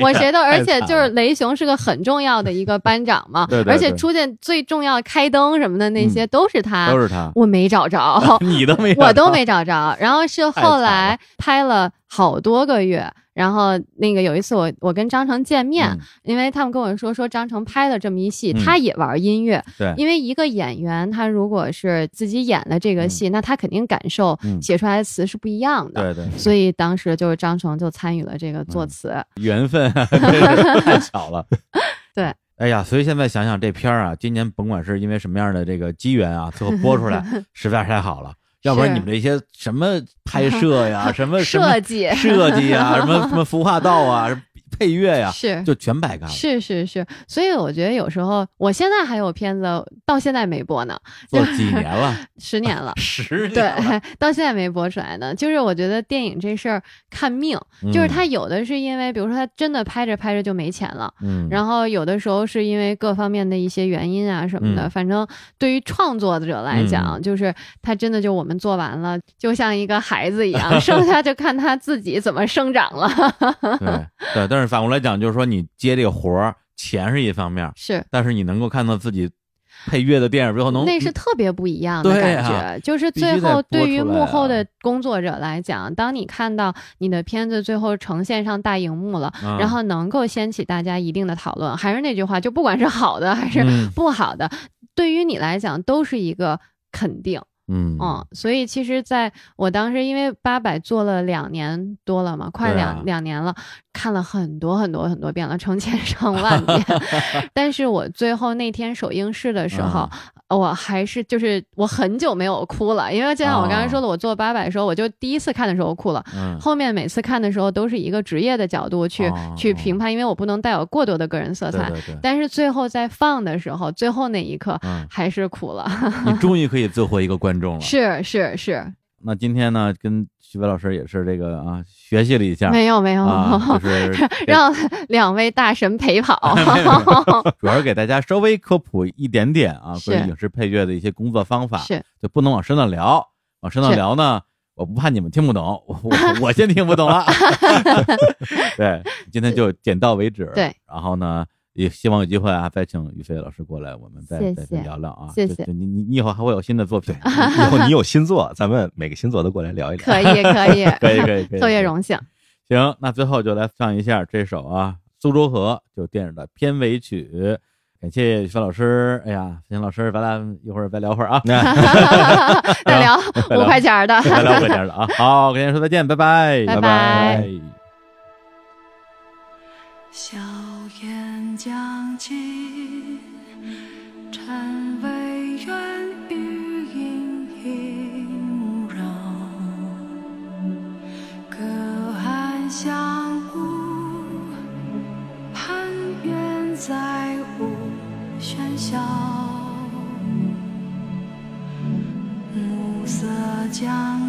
我谁都，而且就是雷雄是个很重要的一个班长嘛，[laughs] 对对对而且出现最重要开灯什么的那些都是他，都是他，我没找着。[laughs] 你都没找着，我都没找着。然后是 [laughs] 后来拍了好多个月，然后那个有一次我我跟张成见面，嗯。因为他们跟我说说张成拍了这么一戏，嗯。他也玩音乐，对。因为一个演员他如果是自己演了这个戏，那他肯定感受嗯。写出来的词是不一样的。对对，所以当时就是张成就参与了这个作词，缘分 [laughs] 太巧了。[laughs] 对，哎呀，所以现在想想这片儿啊，今年甭管是因为什么样的这个机缘啊，最后播出来 [laughs] 实在是太好了。要不然你们这些什么拍摄呀，[laughs] 什么什么设计设计呀，什么什么服化道啊，配乐呀，是就全白干了。是是是，所以我觉得有时候，我现在还有片子到现在没播呢，做几年了？[laughs] 十年了。[laughs] 十年对，，[laughs] 到现在没播出来呢。就是我觉得电影这事儿看命，就是嗯他有的是因为，比如说他真的拍着拍着就没钱了，嗯，然后有的时候是因为各方面的一些原因啊什么的。嗯反正对于创作者来讲，就是他真的就我们做完了，就像一个孩子一样，剩下就看他自己怎么生长了。对对，但是反过来讲，就是说你接这个活儿，钱是一方面，是。但是你能够看到自己配乐的电影最后能那是特别不一样的感觉，啊就是最后对于幕后啊的工作者来讲，当你看到你的片子最后呈现上大荧幕了，嗯然后能够掀起大家一定的讨论，还是那句话，就不管是好的还是嗯不好的，对于你来讲都是一个肯定。嗯嗯，所以其实在我当时因为八百做了两年多了嘛，快两、两年了，看了很多很多很多遍了，成千上万遍。[laughs] 但是我最后那天首映式的时候，我还是就是我很久没有哭了，因为就像我刚才说的，我做八百的时候，我就第一次看的时候哭了。嗯后面每次看的时候都是一个职业的角度去、哦去评判，因为我不能带有过多的个人色彩。对对对，但是最后在放的时候，最后那一刻嗯，还是哭了。你终于可以做回一个观众了。是是是，那今天呢，跟徐伟老师也是这个啊，学习了一下，没有没有，啊，就是 [laughs] 让两位大神陪跑。[laughs] [laughs] 主要是给大家稍微科普一点点啊，关于影视配乐的一些工作方法，是就不能往深了聊，往深了聊呢。我不怕你们听不懂，我我我先听不懂了。对，今天就点到为止。对，然后呢，也希望有机会啊，再请于飞老师过来，我们再谢再再聊聊啊。谢谢你你你以后还会有新的作品，[laughs] 以后你有新作，咱们每个新作都过来聊一聊。可以可以，可以 [laughs] 可以 [laughs] 可以，特别荣幸。行，那最后就来唱一下这首啊《苏州河》，就电影的片尾曲。感谢徐老师，哎呀，邢老师，咱俩一会儿再聊会儿啊，再聊五块钱儿的，再聊五块钱的啊。好，跟您说再见，拜拜，拜拜拜硝烟将尽，禅微远，余音萦绕。隔岸相顾，攀援在无喧嚣。暮色将